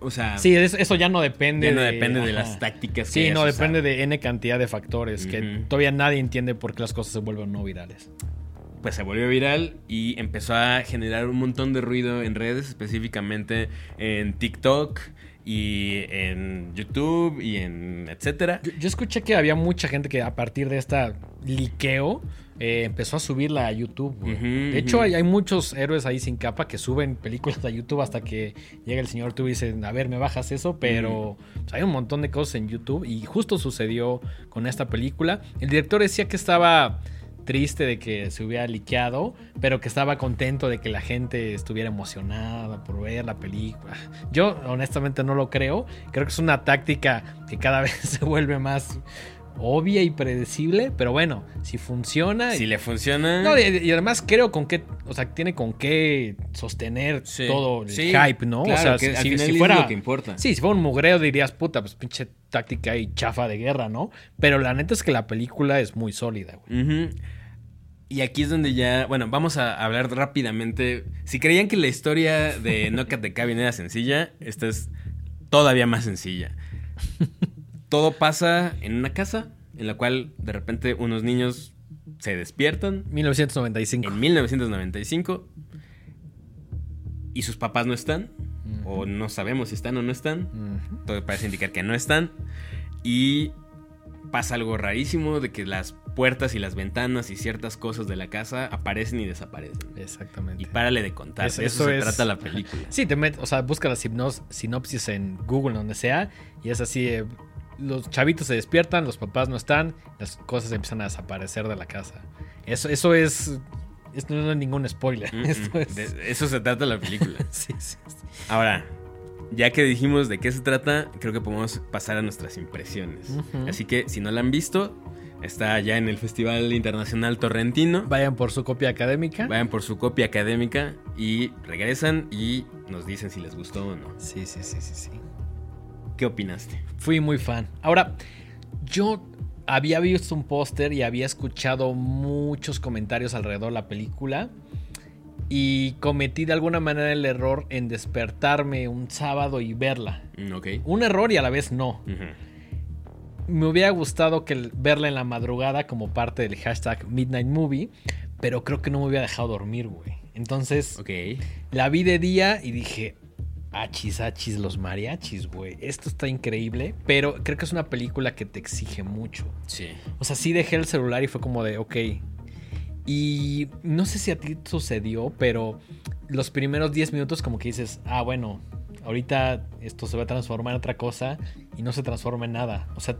O sea, Sí, es- eso ya no depende ya no de- depende de las tácticas Sí, no, usado. depende de N cantidad de factores que todavía nadie entiende por qué las cosas se vuelven no virales. Pues se volvió viral y empezó a generar un montón de ruido en redes, específicamente en TikTok y en YouTube y en etcétera. Yo, yo escuché que había mucha gente que a partir de esta liqueo eh, empezó a subirla a YouTube. de hecho, hay, hay muchos héroes ahí sin capa que suben películas a YouTube hasta que llega el señor YouTube y dice, a ver, me bajas eso, pero pues, hay un montón de cosas en YouTube y justo sucedió con esta película. El director decía que estaba triste de que se hubiera liqueado, pero que estaba contento de que la gente estuviera emocionada por ver la película. Yo honestamente no lo creo, creo que es una táctica que cada vez se vuelve más obvia y predecible, pero bueno, si funciona... Si le funciona... No, y, y además creo con qué, o sea, tiene con qué sostener Sí. todo el Sí, hype, ¿no? claro, o sea, que al si, final si es fuera lo que importa. Sí, si fuera un mugreo dirías, puta, pues pinche táctica y chafa de guerra, ¿no? Pero la neta es que la película es muy sólida, güey. Y aquí es donde ya, bueno, vamos a hablar rápidamente. Si creían que la historia de No Cat de Cabin era sencilla, esta es todavía más sencilla. Todo pasa en una casa en la cual de repente unos niños se despiertan 1995. en 1995 y sus papás no están, o no sabemos si están o no están. Todo parece indicar que no están. Y pasa algo rarísimo de que las puertas y las ventanas y ciertas cosas de la casa aparecen y desaparecen. Exactamente. Y párale de contar. Es- de eso, eso se es- trata la película. Sí, te metes, o sea, busca la sinopsis, en Google, donde sea, y es así, eh, los chavitos se despiertan, los papás no están, las cosas empiezan a desaparecer de la casa. Eso, eso es, esto no es ningún spoiler. Mm, Esto mm, es... de eso se trata la película. Sí, sí, sí. Ahora, ya que dijimos de qué se trata, creo que podemos pasar a nuestras impresiones. Así que si no la han visto, está ya en el Festival Internacional Torrentino. Vayan por su copia académica. Vayan por su copia académica y regresan y nos dicen si les gustó o no. Sí, sí, sí, sí, sí. ¿Qué opinaste? Fui muy fan. Ahora, yo había visto un póster y había escuchado muchos comentarios alrededor de la película. Y cometí de alguna manera el error en despertarme un sábado y verla. Mm, ok. Un error y a la vez no. Me hubiera gustado que verla en la madrugada como parte del hashtag Midnight Movie. Pero creo que no me hubiera dejado dormir, güey. Entonces Ok. la vi de día y dije, achis, achis, los mariachis, güey. Esto está increíble, pero creo que es una película que te exige mucho. Sí. O sea, sí dejé el celular y fue como de, ok. Y no sé si a ti sucedió, pero los primeros 10 minutos como que dices, ah, bueno, ahorita esto se va a transformar en otra cosa y no se transforma en nada. O sea,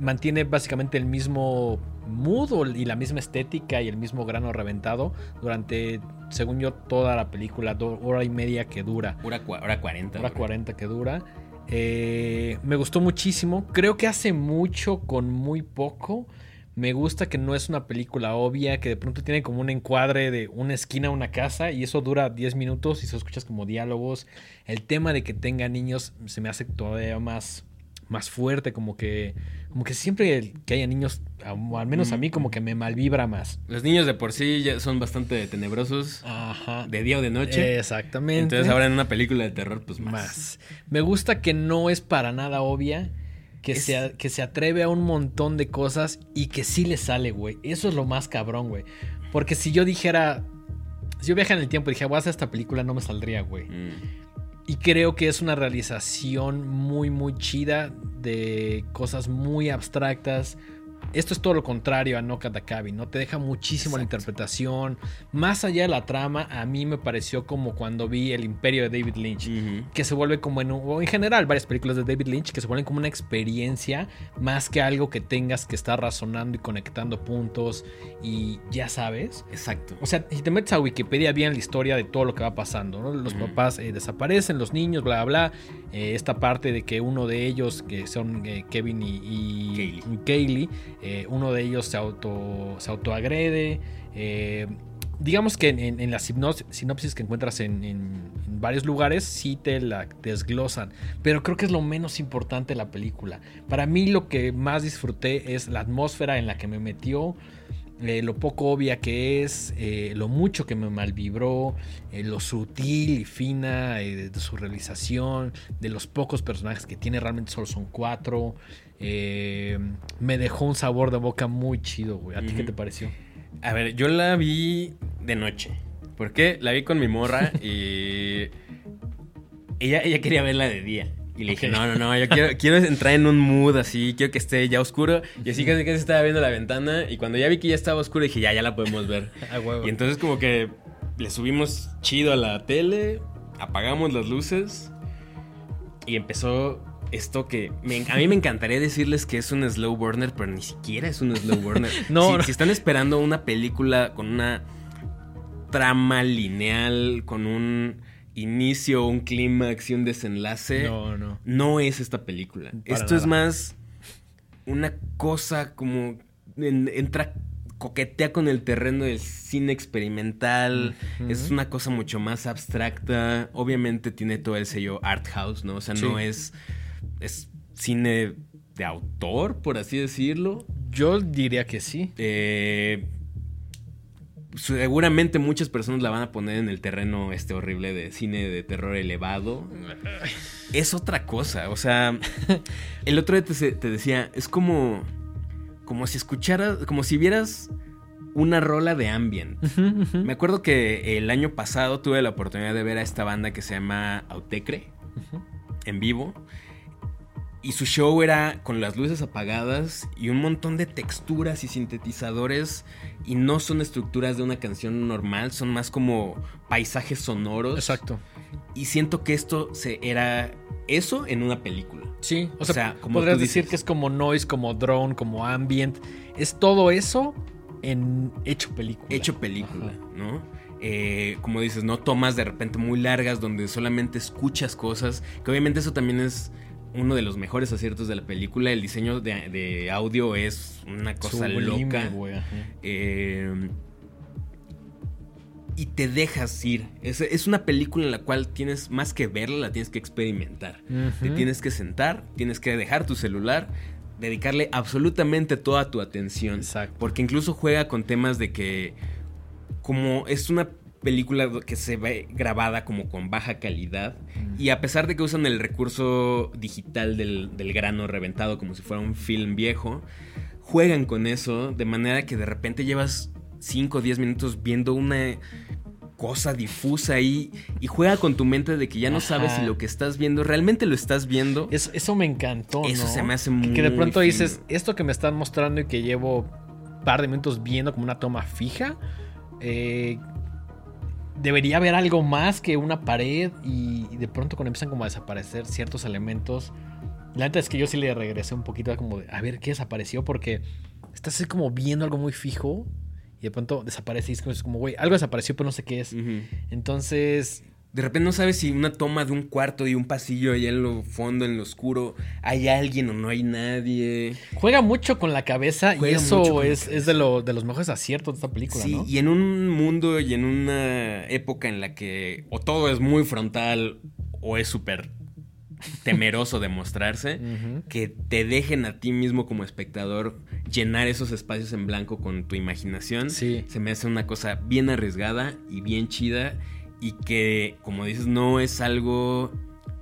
mantiene básicamente el mismo mood y la misma estética y el mismo grano reventado durante, según yo, toda la película, hora y media que dura Hora, hora 40. hora güey. 40 que dura. Eh, me gustó muchísimo. Creo que hace mucho con muy poco. Me gusta que no es una película obvia, que de pronto tiene como un encuadre de una esquina a una casa y eso dura 10 minutos y se escuchas como diálogos. El tema de que tenga niños se me hace todavía más, más fuerte, como que, como que siempre que haya niños, al menos a mí, como que me malvibra más. Los niños de por sí ya son bastante tenebrosos. Ajá. De día o de noche. Exactamente. Entonces ahora en una película de terror, pues más. más. Me gusta que no es para nada obvia. Que, Es- se, que se atreve a un montón de cosas y que sí le sale, güey. Eso es lo más cabrón, güey. Porque si yo dijera. Si yo viajara en el tiempo y dije, voy a hacer esta película, no me saldría, güey. Mm. Y creo que es una realización muy, muy chida de cosas muy abstractas, esto es todo lo contrario a No Katakabi, ¿no? Te deja muchísimo la interpretación. Más allá de la trama, a mí me pareció como cuando vi El Imperio de David Lynch, que se vuelve como en, o en general varias películas de David Lynch, que se vuelven como una experiencia más que algo que tengas que estar razonando y conectando puntos y ya sabes. Exacto. O sea, si te metes a Wikipedia bien la historia de todo lo que va pasando, ¿no? Los papás eh, desaparecen, los niños, bla, bla, bla. Eh, esta parte de que uno de ellos, que son eh, Kevin y, y Kaylee, uno de ellos se, auto, se autoagrede. digamos que en, las sinopsis que encuentras en, varios lugares sí te la desglosan, pero creo que es lo menos importante de la película. Para mí lo que más disfruté es la atmósfera en la que me metió, eh, lo poco obvia que es, eh, lo mucho que me malvibró, eh, lo sutil y fina de su realización, de los pocos personajes que tiene, realmente solo son cuatro. Me dejó un sabor de boca muy chido, güey. ¿A ti qué te pareció? A ver, yo la vi de noche. ¿Por qué? La vi con mi morra y ella, ella quería verla de día. Y le dije, no, no, no, yo quiero, quiero entrar en un mood así, quiero que esté ya oscuro. Y así casi casi estaba viendo la ventana. Y cuando ya vi que ya estaba oscuro, dije, ya, ya la podemos ver. Y entonces como que le subimos chido a la tele, apagamos las luces. Y empezó esto que a mí me encantaría decirles que es un slow burner, pero ni siquiera es un slow burner. no, si están esperando una película con una trama lineal, con un inicio, un clímax y un desenlace. No, no. No es esta película. Esto es más una cosa como entra coquetea con el terreno del cine experimental, es una cosa mucho más abstracta, obviamente tiene todo el sello art house, ¿no? O sea, no es es cine de autor, por así decirlo. Yo diría que sí. Eh, seguramente muchas personas la van a poner en el terreno este horrible de cine de terror elevado. Es otra cosa, o sea, el otro día te, decía, es como como si escucharas, como si vieras una rola de ambient. Me acuerdo que el año pasado tuve la oportunidad de ver a esta banda que se llama Autecre en vivo y su show era con las luces apagadas y un montón de texturas y sintetizadores. Y no son estructuras de una canción normal, son más como paisajes sonoros. Exacto. Y siento que esto se era eso en una película. Sí, o, sea, como podrías decir que es como noise, como drone, como ambient. Es todo eso en hecho película. Hecho película, ¿no? Eh, como dices, no tomas de repente muy largas donde solamente escuchas cosas. Que obviamente eso también es uno de los mejores aciertos de la película. El diseño de, audio es una cosa loca. Eh, y te dejas ir. Es, una película en la cual tienes más que verla, la tienes que experimentar. Te tienes que sentar, tienes que dejar tu celular, dedicarle absolutamente toda tu atención. Porque incluso juega con temas de que como es una película que se ve grabada como con baja calidad. Y a pesar de que usan el recurso digital del, grano reventado como si fuera un film viejo, juegan con eso de manera que de repente llevas 5 o 10 minutos viendo una cosa difusa ahí y juega con tu mente de que ya no sabes si lo que estás viendo realmente lo estás viendo. Eso, eso me encantó. Eso se me hace muy. Que de pronto dices, esto que me están mostrando y que llevo un par de minutos viendo como una toma fija. Eh, debería haber algo más que una pared y, de pronto cuando empiezan como a desaparecer ciertos elementos, la neta es que yo sí le regresé un poquito a como de, a ver qué desapareció porque estás así como viendo algo muy fijo y de pronto desaparece y es como, güey, algo desapareció pero no sé qué es. Entonces de repente no sabes si una toma de un cuarto y un pasillo allá en lo fondo, en lo oscuro, hay alguien o no hay nadie. Juega mucho con la cabeza y eso es, de, lo, de, los mejores aciertos de esta película, sí, y en un mundo y en una época en la que o todo es muy frontal o es súper temeroso de mostrarse, que te dejen a ti mismo como espectador llenar esos espacios en blanco con tu imaginación, se me hace una cosa bien arriesgada y bien chida y que, como dices, no es algo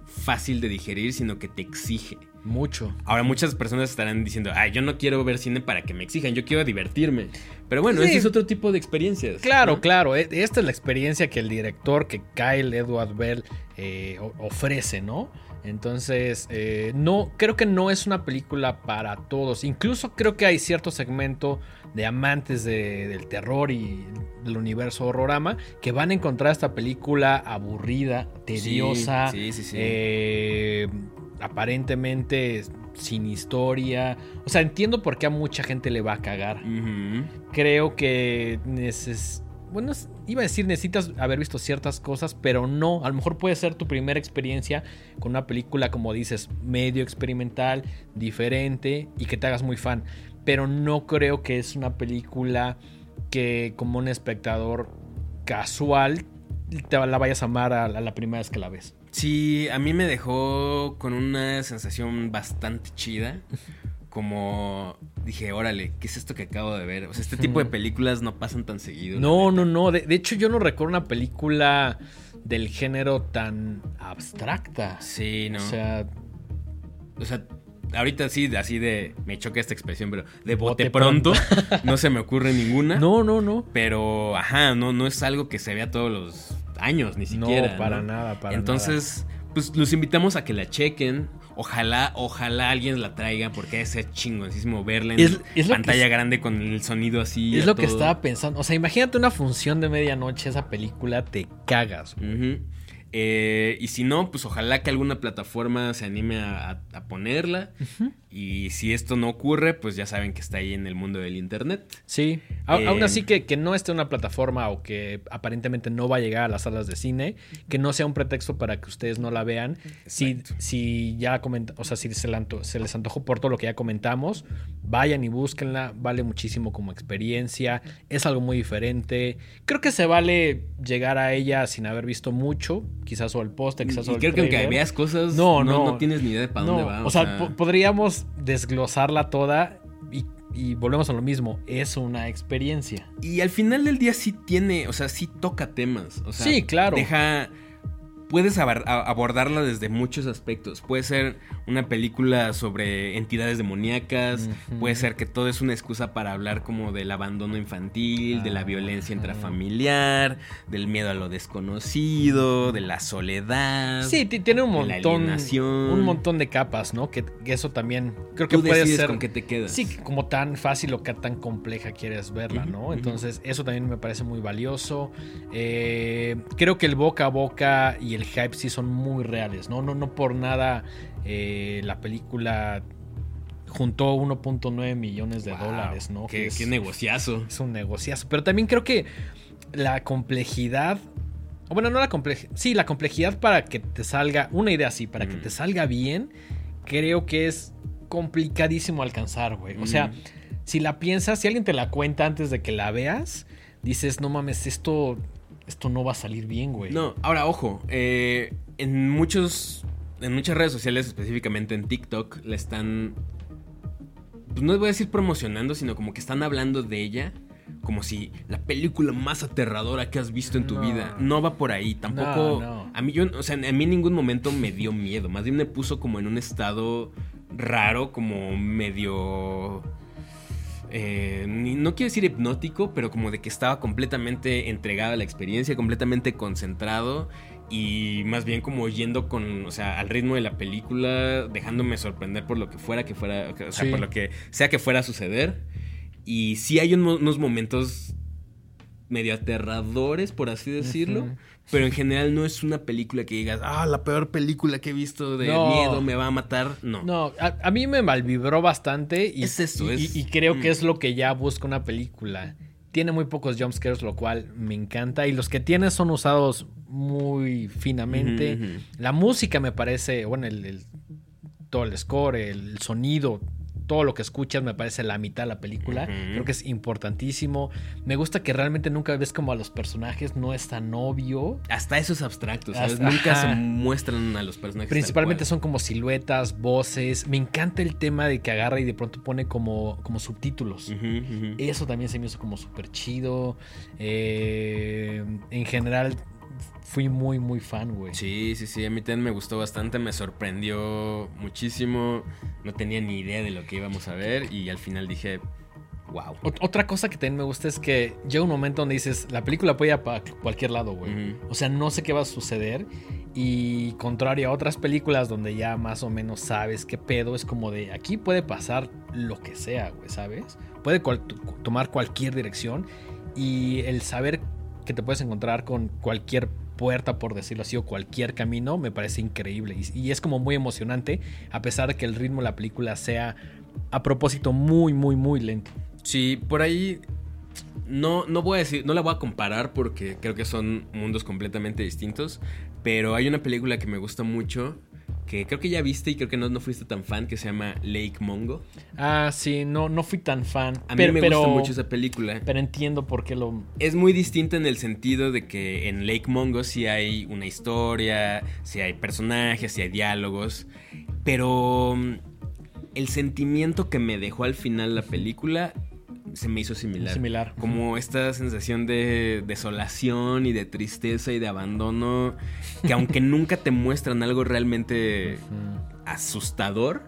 fácil de digerir, sino que te exige. Mucho. Ahora muchas personas estarán diciendo, ay, yo no quiero ver cine para que me exijan, yo quiero divertirme. Pero bueno, Sí. ese es otro tipo de experiencias. Claro, ¿no? claro. e- Esta es la experiencia que el director, que Kyle Edward Bell, eh, ofrece, ¿no? Entonces, eh, no, creo que no es una película para todos. Incluso creo que hay cierto segmento de amantes de- del terror y del universo horrorama que van a encontrar esta película aburrida, tediosa, sí, sí, sí. eh, aparentemente sin historia. O sea, entiendo por qué a mucha gente le va a cagar creo que neces bueno, iba a decir necesitas haber visto ciertas cosas, pero no, a lo mejor puede ser tu primera experiencia con una película como dices, medio experimental, diferente y que te hagas muy fan, pero no creo que es una película que como un espectador casual te la vayas a amar a la, a la primera vez que la ves. Sí, a mí me dejó con una sensación bastante chida. Como dije, órale, ¿qué es esto que acabo de ver? O sea, este tipo de películas no pasan tan seguido. No, no, no. De, de hecho, yo no recuerdo una película del género tan abstracta. Sí, no. O sea, O sea, ahorita sí, así de. Me choca esta expresión, pero de bote, Bote pronto. no se me ocurre ninguna. no, no, no. Pero, ajá, no, no es algo que se vea todos los años, ni siquiera. no, para ¿no? nada, para Entonces, pues los invitamos a que la chequen. Ojalá, ojalá alguien la traiga porque es chingoncísimo verla en Es- es lo que pantalla grande con el sonido así. nada. Es lo que estaba pensando. O sea, imagínate una función de medianoche, esa película, te cagas. Eh, y si no, pues ojalá que alguna plataforma se anime a, ponerla. Y si esto no ocurre, pues ya saben que está ahí en el mundo del internet. Sí. A- Eh, Aún así que, que no esté una plataforma o que aparentemente no va a llegar a las salas de cine, que no sea un pretexto para que ustedes no la vean. Si, si ya comenta, o sea, si se, le anto- se les antojó por todo lo que ya comentamos, vayan y búsquenla. Vale muchísimo como experiencia. Es algo muy diferente. Creo que se vale llegar a ella sin haber visto mucho. Quizás o el póster, quizás o Y el creo que aunque veas cosas, No, no, no. no tienes ni idea de para dónde va. O sea, po- podríamos desglosarla toda y, y volvemos a lo mismo. Es una experiencia. Y al final del día sí tiene, o sea, sí toca temas. O sea, Sí, claro. Deja. Puedes abordarla desde muchos aspectos. Puede ser una película sobre entidades demoníacas. Puede ser que todo es una excusa para hablar como del abandono infantil, de la violencia Ajá. intrafamiliar, del miedo a lo desconocido, de la soledad. Sí, ti- tiene un montón. Un montón de capas, ¿no? Que, que eso también creo que Tú puede ser. con qué te quedas. Sí, como tan fácil o que tan compleja quieres verla, ¿no? Entonces, eso también me parece muy valioso. Eh, creo que el boca a boca y el hype sí son muy reales, ¿no? No, no por nada eh, la película juntó 1.9 millones de Wow, dólares, ¿no? Qué, es- qué negociazo. es un negociazo. Pero también creo que la complejidad. O bueno, no la complejidad. Sí, la complejidad para que te salga. Una idea así, para que te salga bien. Creo que es complicadísimo alcanzar, güey. O sea, si la piensas, si alguien te la cuenta antes de que la veas, dices, no mames, esto. Esto no va a salir bien, güey. No, ahora ojo, eh, en muchos, en muchas redes sociales, específicamente en TikTok, la están, pues no voy a decir promocionando, sino como que están hablando de ella, como si la película más aterradora que has visto en tu No. vida. No va por ahí, tampoco. No, no. A mí yo, o sea, a mí en ningún momento me dio miedo, más bien me puso como en un estado raro, como medio eh, no quiero decir hipnótico, pero como de que estaba completamente entregado a la experiencia, completamente concentrado y más bien como yendo con, o sea, al ritmo de la película, dejándome sorprender por lo que fuera que fuera, o sea, Sí. por lo que sea que fuera a suceder. Y sí hay un- unos momentos medio aterradores, por así decirlo. Pero en general no es una película que digas, ah, la peor película que he visto de No. miedo me va a matar. No. No, a, a mí me malvibró bastante y, Es eso, y, es- y- y creo que es lo que ya busca una película. Tiene muy pocos jumpscares, lo cual me encanta. Y los que tiene son usados muy finamente. La música me parece, bueno, el, el- todo el score, el sonido, todo lo que escuchas me parece la mitad de la película. Creo que es importantísimo. Me gusta que realmente nunca ves como a los personajes, no es tan obvio. Hasta eso es abstracto, ¿sabes? Hasta- Nunca ajá. se muestran a los personajes. Principalmente son como siluetas, voces. Me encanta el tema de que agarra y de pronto pone como, como subtítulos. Eso también se me hizo como súper chido. Eh, en general, fui muy, muy fan, güey. Sí, sí, sí, a mí también me gustó bastante, me sorprendió muchísimo, no tenía ni idea de lo que íbamos a ver y al final dije, wow. Otra cosa que también me gusta es que llega un momento donde dices, la película puede ir para cualquier lado, güey. O sea, no sé qué va a suceder. Y contrario a otras películas donde ya más o menos sabes qué pedo, es como de aquí puede pasar lo que sea, güey, ¿sabes? Puede tomar cualquier dirección y el saber que te puedes encontrar con cualquier puerta, por decirlo así, o cualquier camino, me parece increíble. Y, es como muy emocionante, a pesar de que el ritmo de la película sea a propósito muy, muy, muy lento. Sí, por ahí no, no voy a decir, no la voy a comparar porque creo que son mundos completamente distintos. Pero hay una película que me gusta mucho que creo que ya viste y creo que no, no fuiste tan fan, que se llama Lake Mongo. Ah, sí, no, no fui tan fan. A mí me gusta mucho esa película. Pero entiendo por qué lo... Es muy distinta en el sentido de que en Lake Mongo sí hay una historia, sí hay personajes, sí hay diálogos, pero mm, el sentimiento que me dejó al final la película se me hizo similar. Similar. Como esta sensación de desolación y de tristeza y de abandono, que aunque nunca te muestran algo realmente asustador,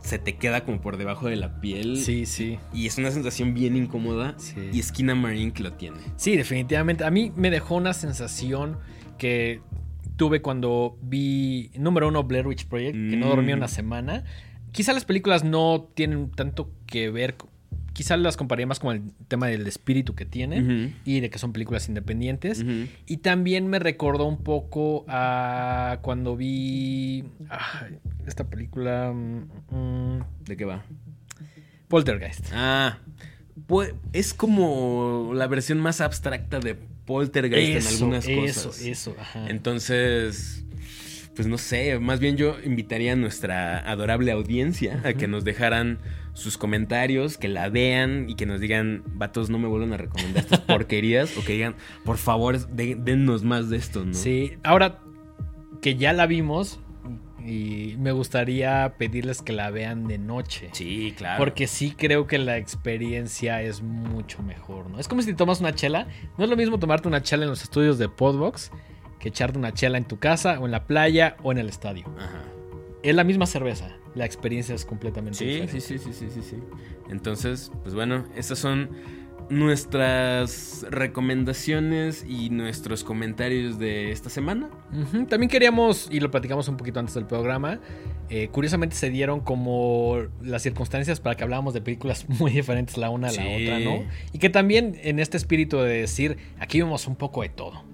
se te queda como por debajo de la piel. Sí, sí. Y es una sensación bien incómoda. Sí. Y Esquina Marine que lo tiene. Sí, definitivamente. A mí me dejó una sensación que tuve cuando vi, número uno, Blair Witch Project, que no dormí mm. una semana. Quizá las películas no tienen tanto que ver quizás las compararía más con el tema del espíritu que tiene y de que son películas independientes. Y también me recordó un poco a cuando vi esta película. Mm, mm, ¿De qué va? Poltergeist. Ah, pues, es como la versión más abstracta de Poltergeist en algunas cosas. Eso, eso, ajá. Entonces, pues no sé, más bien yo invitaría a nuestra adorable audiencia a que nos dejaran sus comentarios, que la vean y que nos digan, vatos, no me vuelvan a recomendar estas porquerías o que digan, por favor, dennos más de esto, ¿no? Sí, ahora que ya la vimos, y me gustaría pedirles que la vean de noche. Sí, claro. Porque sí creo que la experiencia es mucho mejor, ¿no? Es como si tomas una chela. No es lo mismo tomarte una chela en los estudios de Podbox que echarte una chela en tu casa o en la playa o en el estadio. Ajá. Es la misma cerveza la experiencia es completamente diferente. Sí, sí, sí, sí, sí, Entonces, pues bueno, estas son nuestras recomendaciones y nuestros comentarios de esta semana. También queríamos, y lo platicamos un poquito antes del programa, eh, curiosamente se dieron como las circunstancias para que habláramos de películas muy diferentes la una a la otra, ¿no? Y que también en este espíritu de decir, aquí vemos un poco de todo.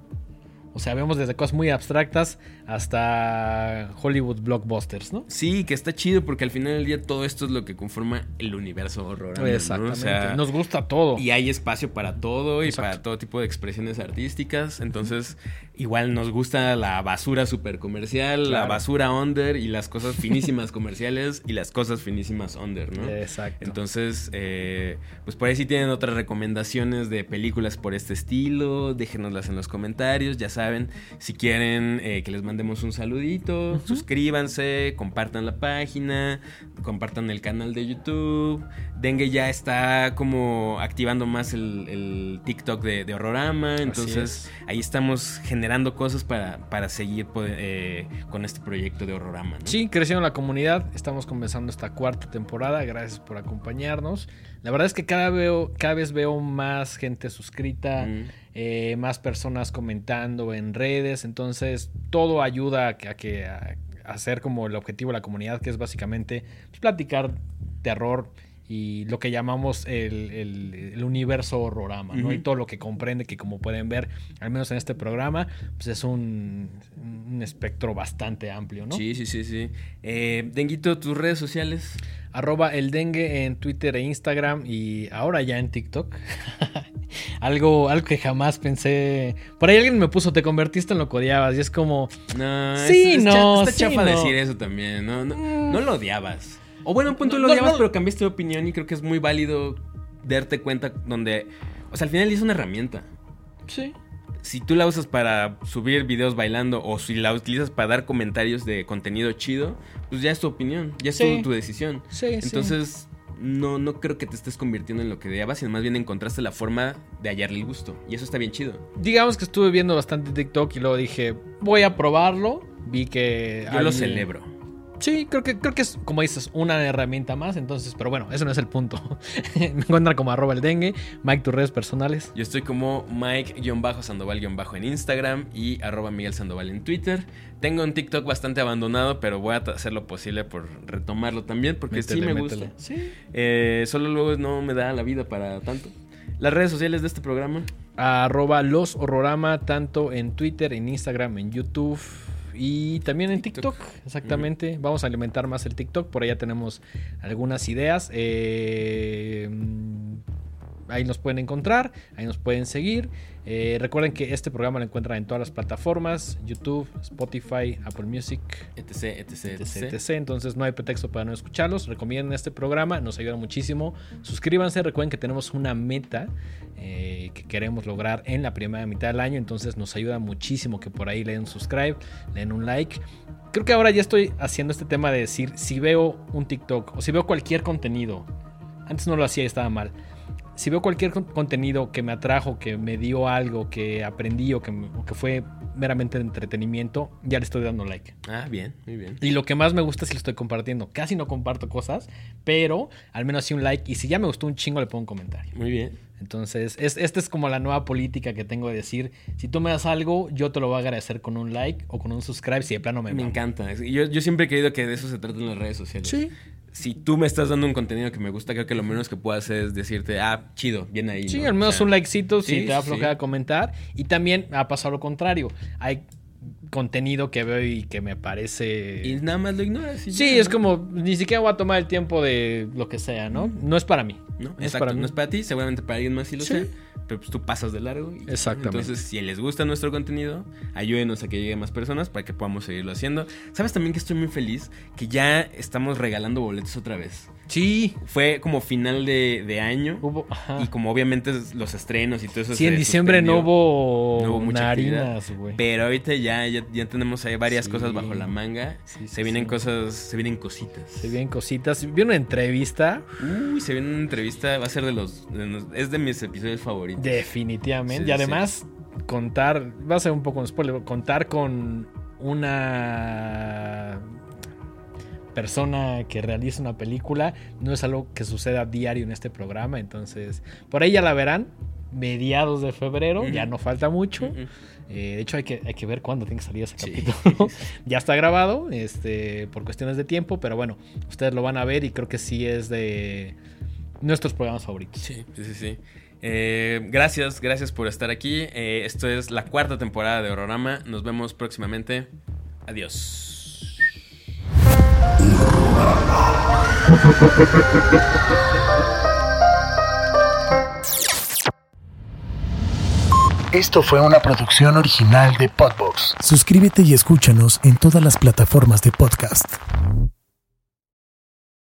O sea, vemos desde cosas muy abstractas hasta Hollywood blockbusters, ¿no? Sí, que está chido porque al final del día todo esto es lo que conforma el universo horror. Exactamente. Nos gusta todo. Y hay espacio para todo y para todo tipo de expresiones artísticas. Entonces, igual nos gusta la basura super comercial, la basura under y las cosas finísimas comerciales y las cosas finísimas under, ¿no? Exacto. Entonces, eh, pues por ahí si tienen otras recomendaciones de películas por este estilo, déjenoslas en los comentarios. Ya saben, si quieren eh, que les mande un saludito, suscríbanse, compartan la página, compartan el canal de YouTube. Dengue ya está como activando más el, TikTok de, Horrorama, entonces ahí estamos generando cosas para, para seguir eh, con este proyecto de Horrorama. Sí, creciendo la comunidad, estamos comenzando esta cuarta temporada, gracias por acompañarnos. La verdad es que cada, veo, cada vez veo más gente suscrita. Eh, más personas comentando en redes, entonces todo ayuda a, que a, hacer como el objetivo de la comunidad, que es básicamente pues, platicar terror y lo que llamamos el, universo horrorama, ¿no? Y todo lo que comprende, que como pueden ver, al menos en este programa, pues es un, espectro bastante amplio, ¿no? Sí, sí, sí, sí. Eh, Denguito, tus redes sociales. Arroba el dengue en Twitter e Instagram y ahora ya en TikTok. algo, algo que jamás pensé. Por ahí alguien me puso, te convertiste en lo que odiabas. Y es como. No, sí, no. está chafa decir eso también. No, no, no lo odiabas. O bueno, un punto lo odiabas, pero cambiaste de opinión y creo que es muy válido darte cuenta donde. O sea, al final es una herramienta. Sí. Si tú la usas para subir videos bailando o si la utilizas para dar comentarios de contenido chido, pues ya es tu opinión, ya es tu decisión. Sí, Entonces, no, no creo que te estés convirtiendo en lo que odiabas, sino más bien encontraste la forma de hallarle el gusto. Y eso está bien chido. Digamos que estuve viendo bastante TikTok y luego dije, voy a probarlo. Vi que... Yo lo celebro. Sí, creo que, creo que es, como dices, una herramienta más. Entonces, pero bueno, eso no es el punto. Me encuentran como arroba el dengue, Mike, tus redes personales. Yo estoy como Mike-Sandoval- en Instagram y arroba Miguel Sandoval en Twitter. Tengo un TikTok bastante abandonado, pero voy a hacer lo posible por retomarlo también, porque sí Métele, me métele. gusta. Sí. Eh, solo luego no me da la vida para tanto. Las redes sociales de este programa. Arroba los horrorama, tanto en Twitter, en Instagram, en YouTube y también en TikTok. TikTok. Exactamente. Vamos a alimentar más el TikTok. Por allá tenemos algunas ideas. Eh, ahí nos pueden encontrar, ahí nos pueden seguir. Eh, recuerden que este programa lo encuentran en todas las plataformas: YouTube, Spotify, Apple Music. etc, etc, etc, etc. Entonces no hay pretexto para no escucharlos. Recomienden este programa, nos ayuda muchísimo. Suscríbanse, recuerden que tenemos una meta eh, que queremos lograr en la primera mitad del año. Entonces nos ayuda muchísimo que por ahí le den un subscribe, le den un like. Creo que ahora ya estoy haciendo este tema de decir si veo un TikTok o si veo cualquier contenido. Antes no lo hacía y estaba mal. Si veo cualquier con- contenido que me atrajo, que me dio algo, que aprendí o que, me- o que fue meramente de entretenimiento, ya le estoy dando like. Ah, bien, muy bien. Y lo que más me gusta es si lo estoy compartiendo. Casi no comparto cosas, pero al menos así un like. Y si ya me gustó un chingo, le pongo un comentario. Muy bien. Entonces, es, esta es como la nueva política que tengo de decir: si tú me das algo, yo te lo voy a agradecer con un like o con un subscribe si de plano me, Me encanta. Yo, yo siempre he creído que de eso se trata en las redes sociales. Sí. Si tú me estás dando un contenido que me gusta, creo que lo menos que puedo hacer es decirte, ah, chido, bien ahí. Sí, ¿no? al menos O sea, un likecito si sí, te da sí, flojera sí. comentar. Y también ha pasado lo contrario. Hay contenido que veo y que me parece. Y nada más lo ignoras. Sí, ya, es ¿no? como ni siquiera voy a tomar el tiempo de lo que sea, ¿no? No es para mí. No, es para mí. no es para ti, seguramente para alguien más sí lo Sí. sé, pero pues tú pasas de largo. y- Exactamente. Entonces, si les gusta nuestro contenido, ayúdenos a que llegue más personas para que podamos seguirlo haciendo. ¿Sabes también que estoy muy feliz? Que ya estamos regalando boletos otra vez. Sí. Fue como final de, de año Hubo. ajá. y como obviamente los estrenos y todo eso Sí, en diciembre no hubo, no hubo mucha narinas, güey. Pero ahorita ya, ya, ya tenemos ahí varias Sí. cosas bajo la manga. Sí, se vienen cosas, se vienen cositas. Se vienen cositas. Vi una entrevista. Uy, se viene una entrevista, va a ser de los, de los- es de mis episodios favoritos. Definitivamente. Sí, y además, contar. Va a ser un poco un spoiler. Contar con una persona que realiza una película no es algo que suceda diario en este programa. Entonces, por ahí ya la verán. Mediados de febrero, ya no falta mucho. Eh, de hecho, hay que, hay que ver cuándo tiene que salir ese Sí. capítulo. ya está grabado, este, por cuestiones de tiempo, pero bueno, ustedes lo van a ver y creo que sí es de nuestros programas favoritos. Sí, sí, sí. Eh, gracias, gracias por estar aquí. Eh, esto es la cuarta temporada de Horrorama. Nos vemos próximamente. Adiós. Esto fue una producción original de Podbox. Suscríbete y escúchanos en todas las plataformas de podcast.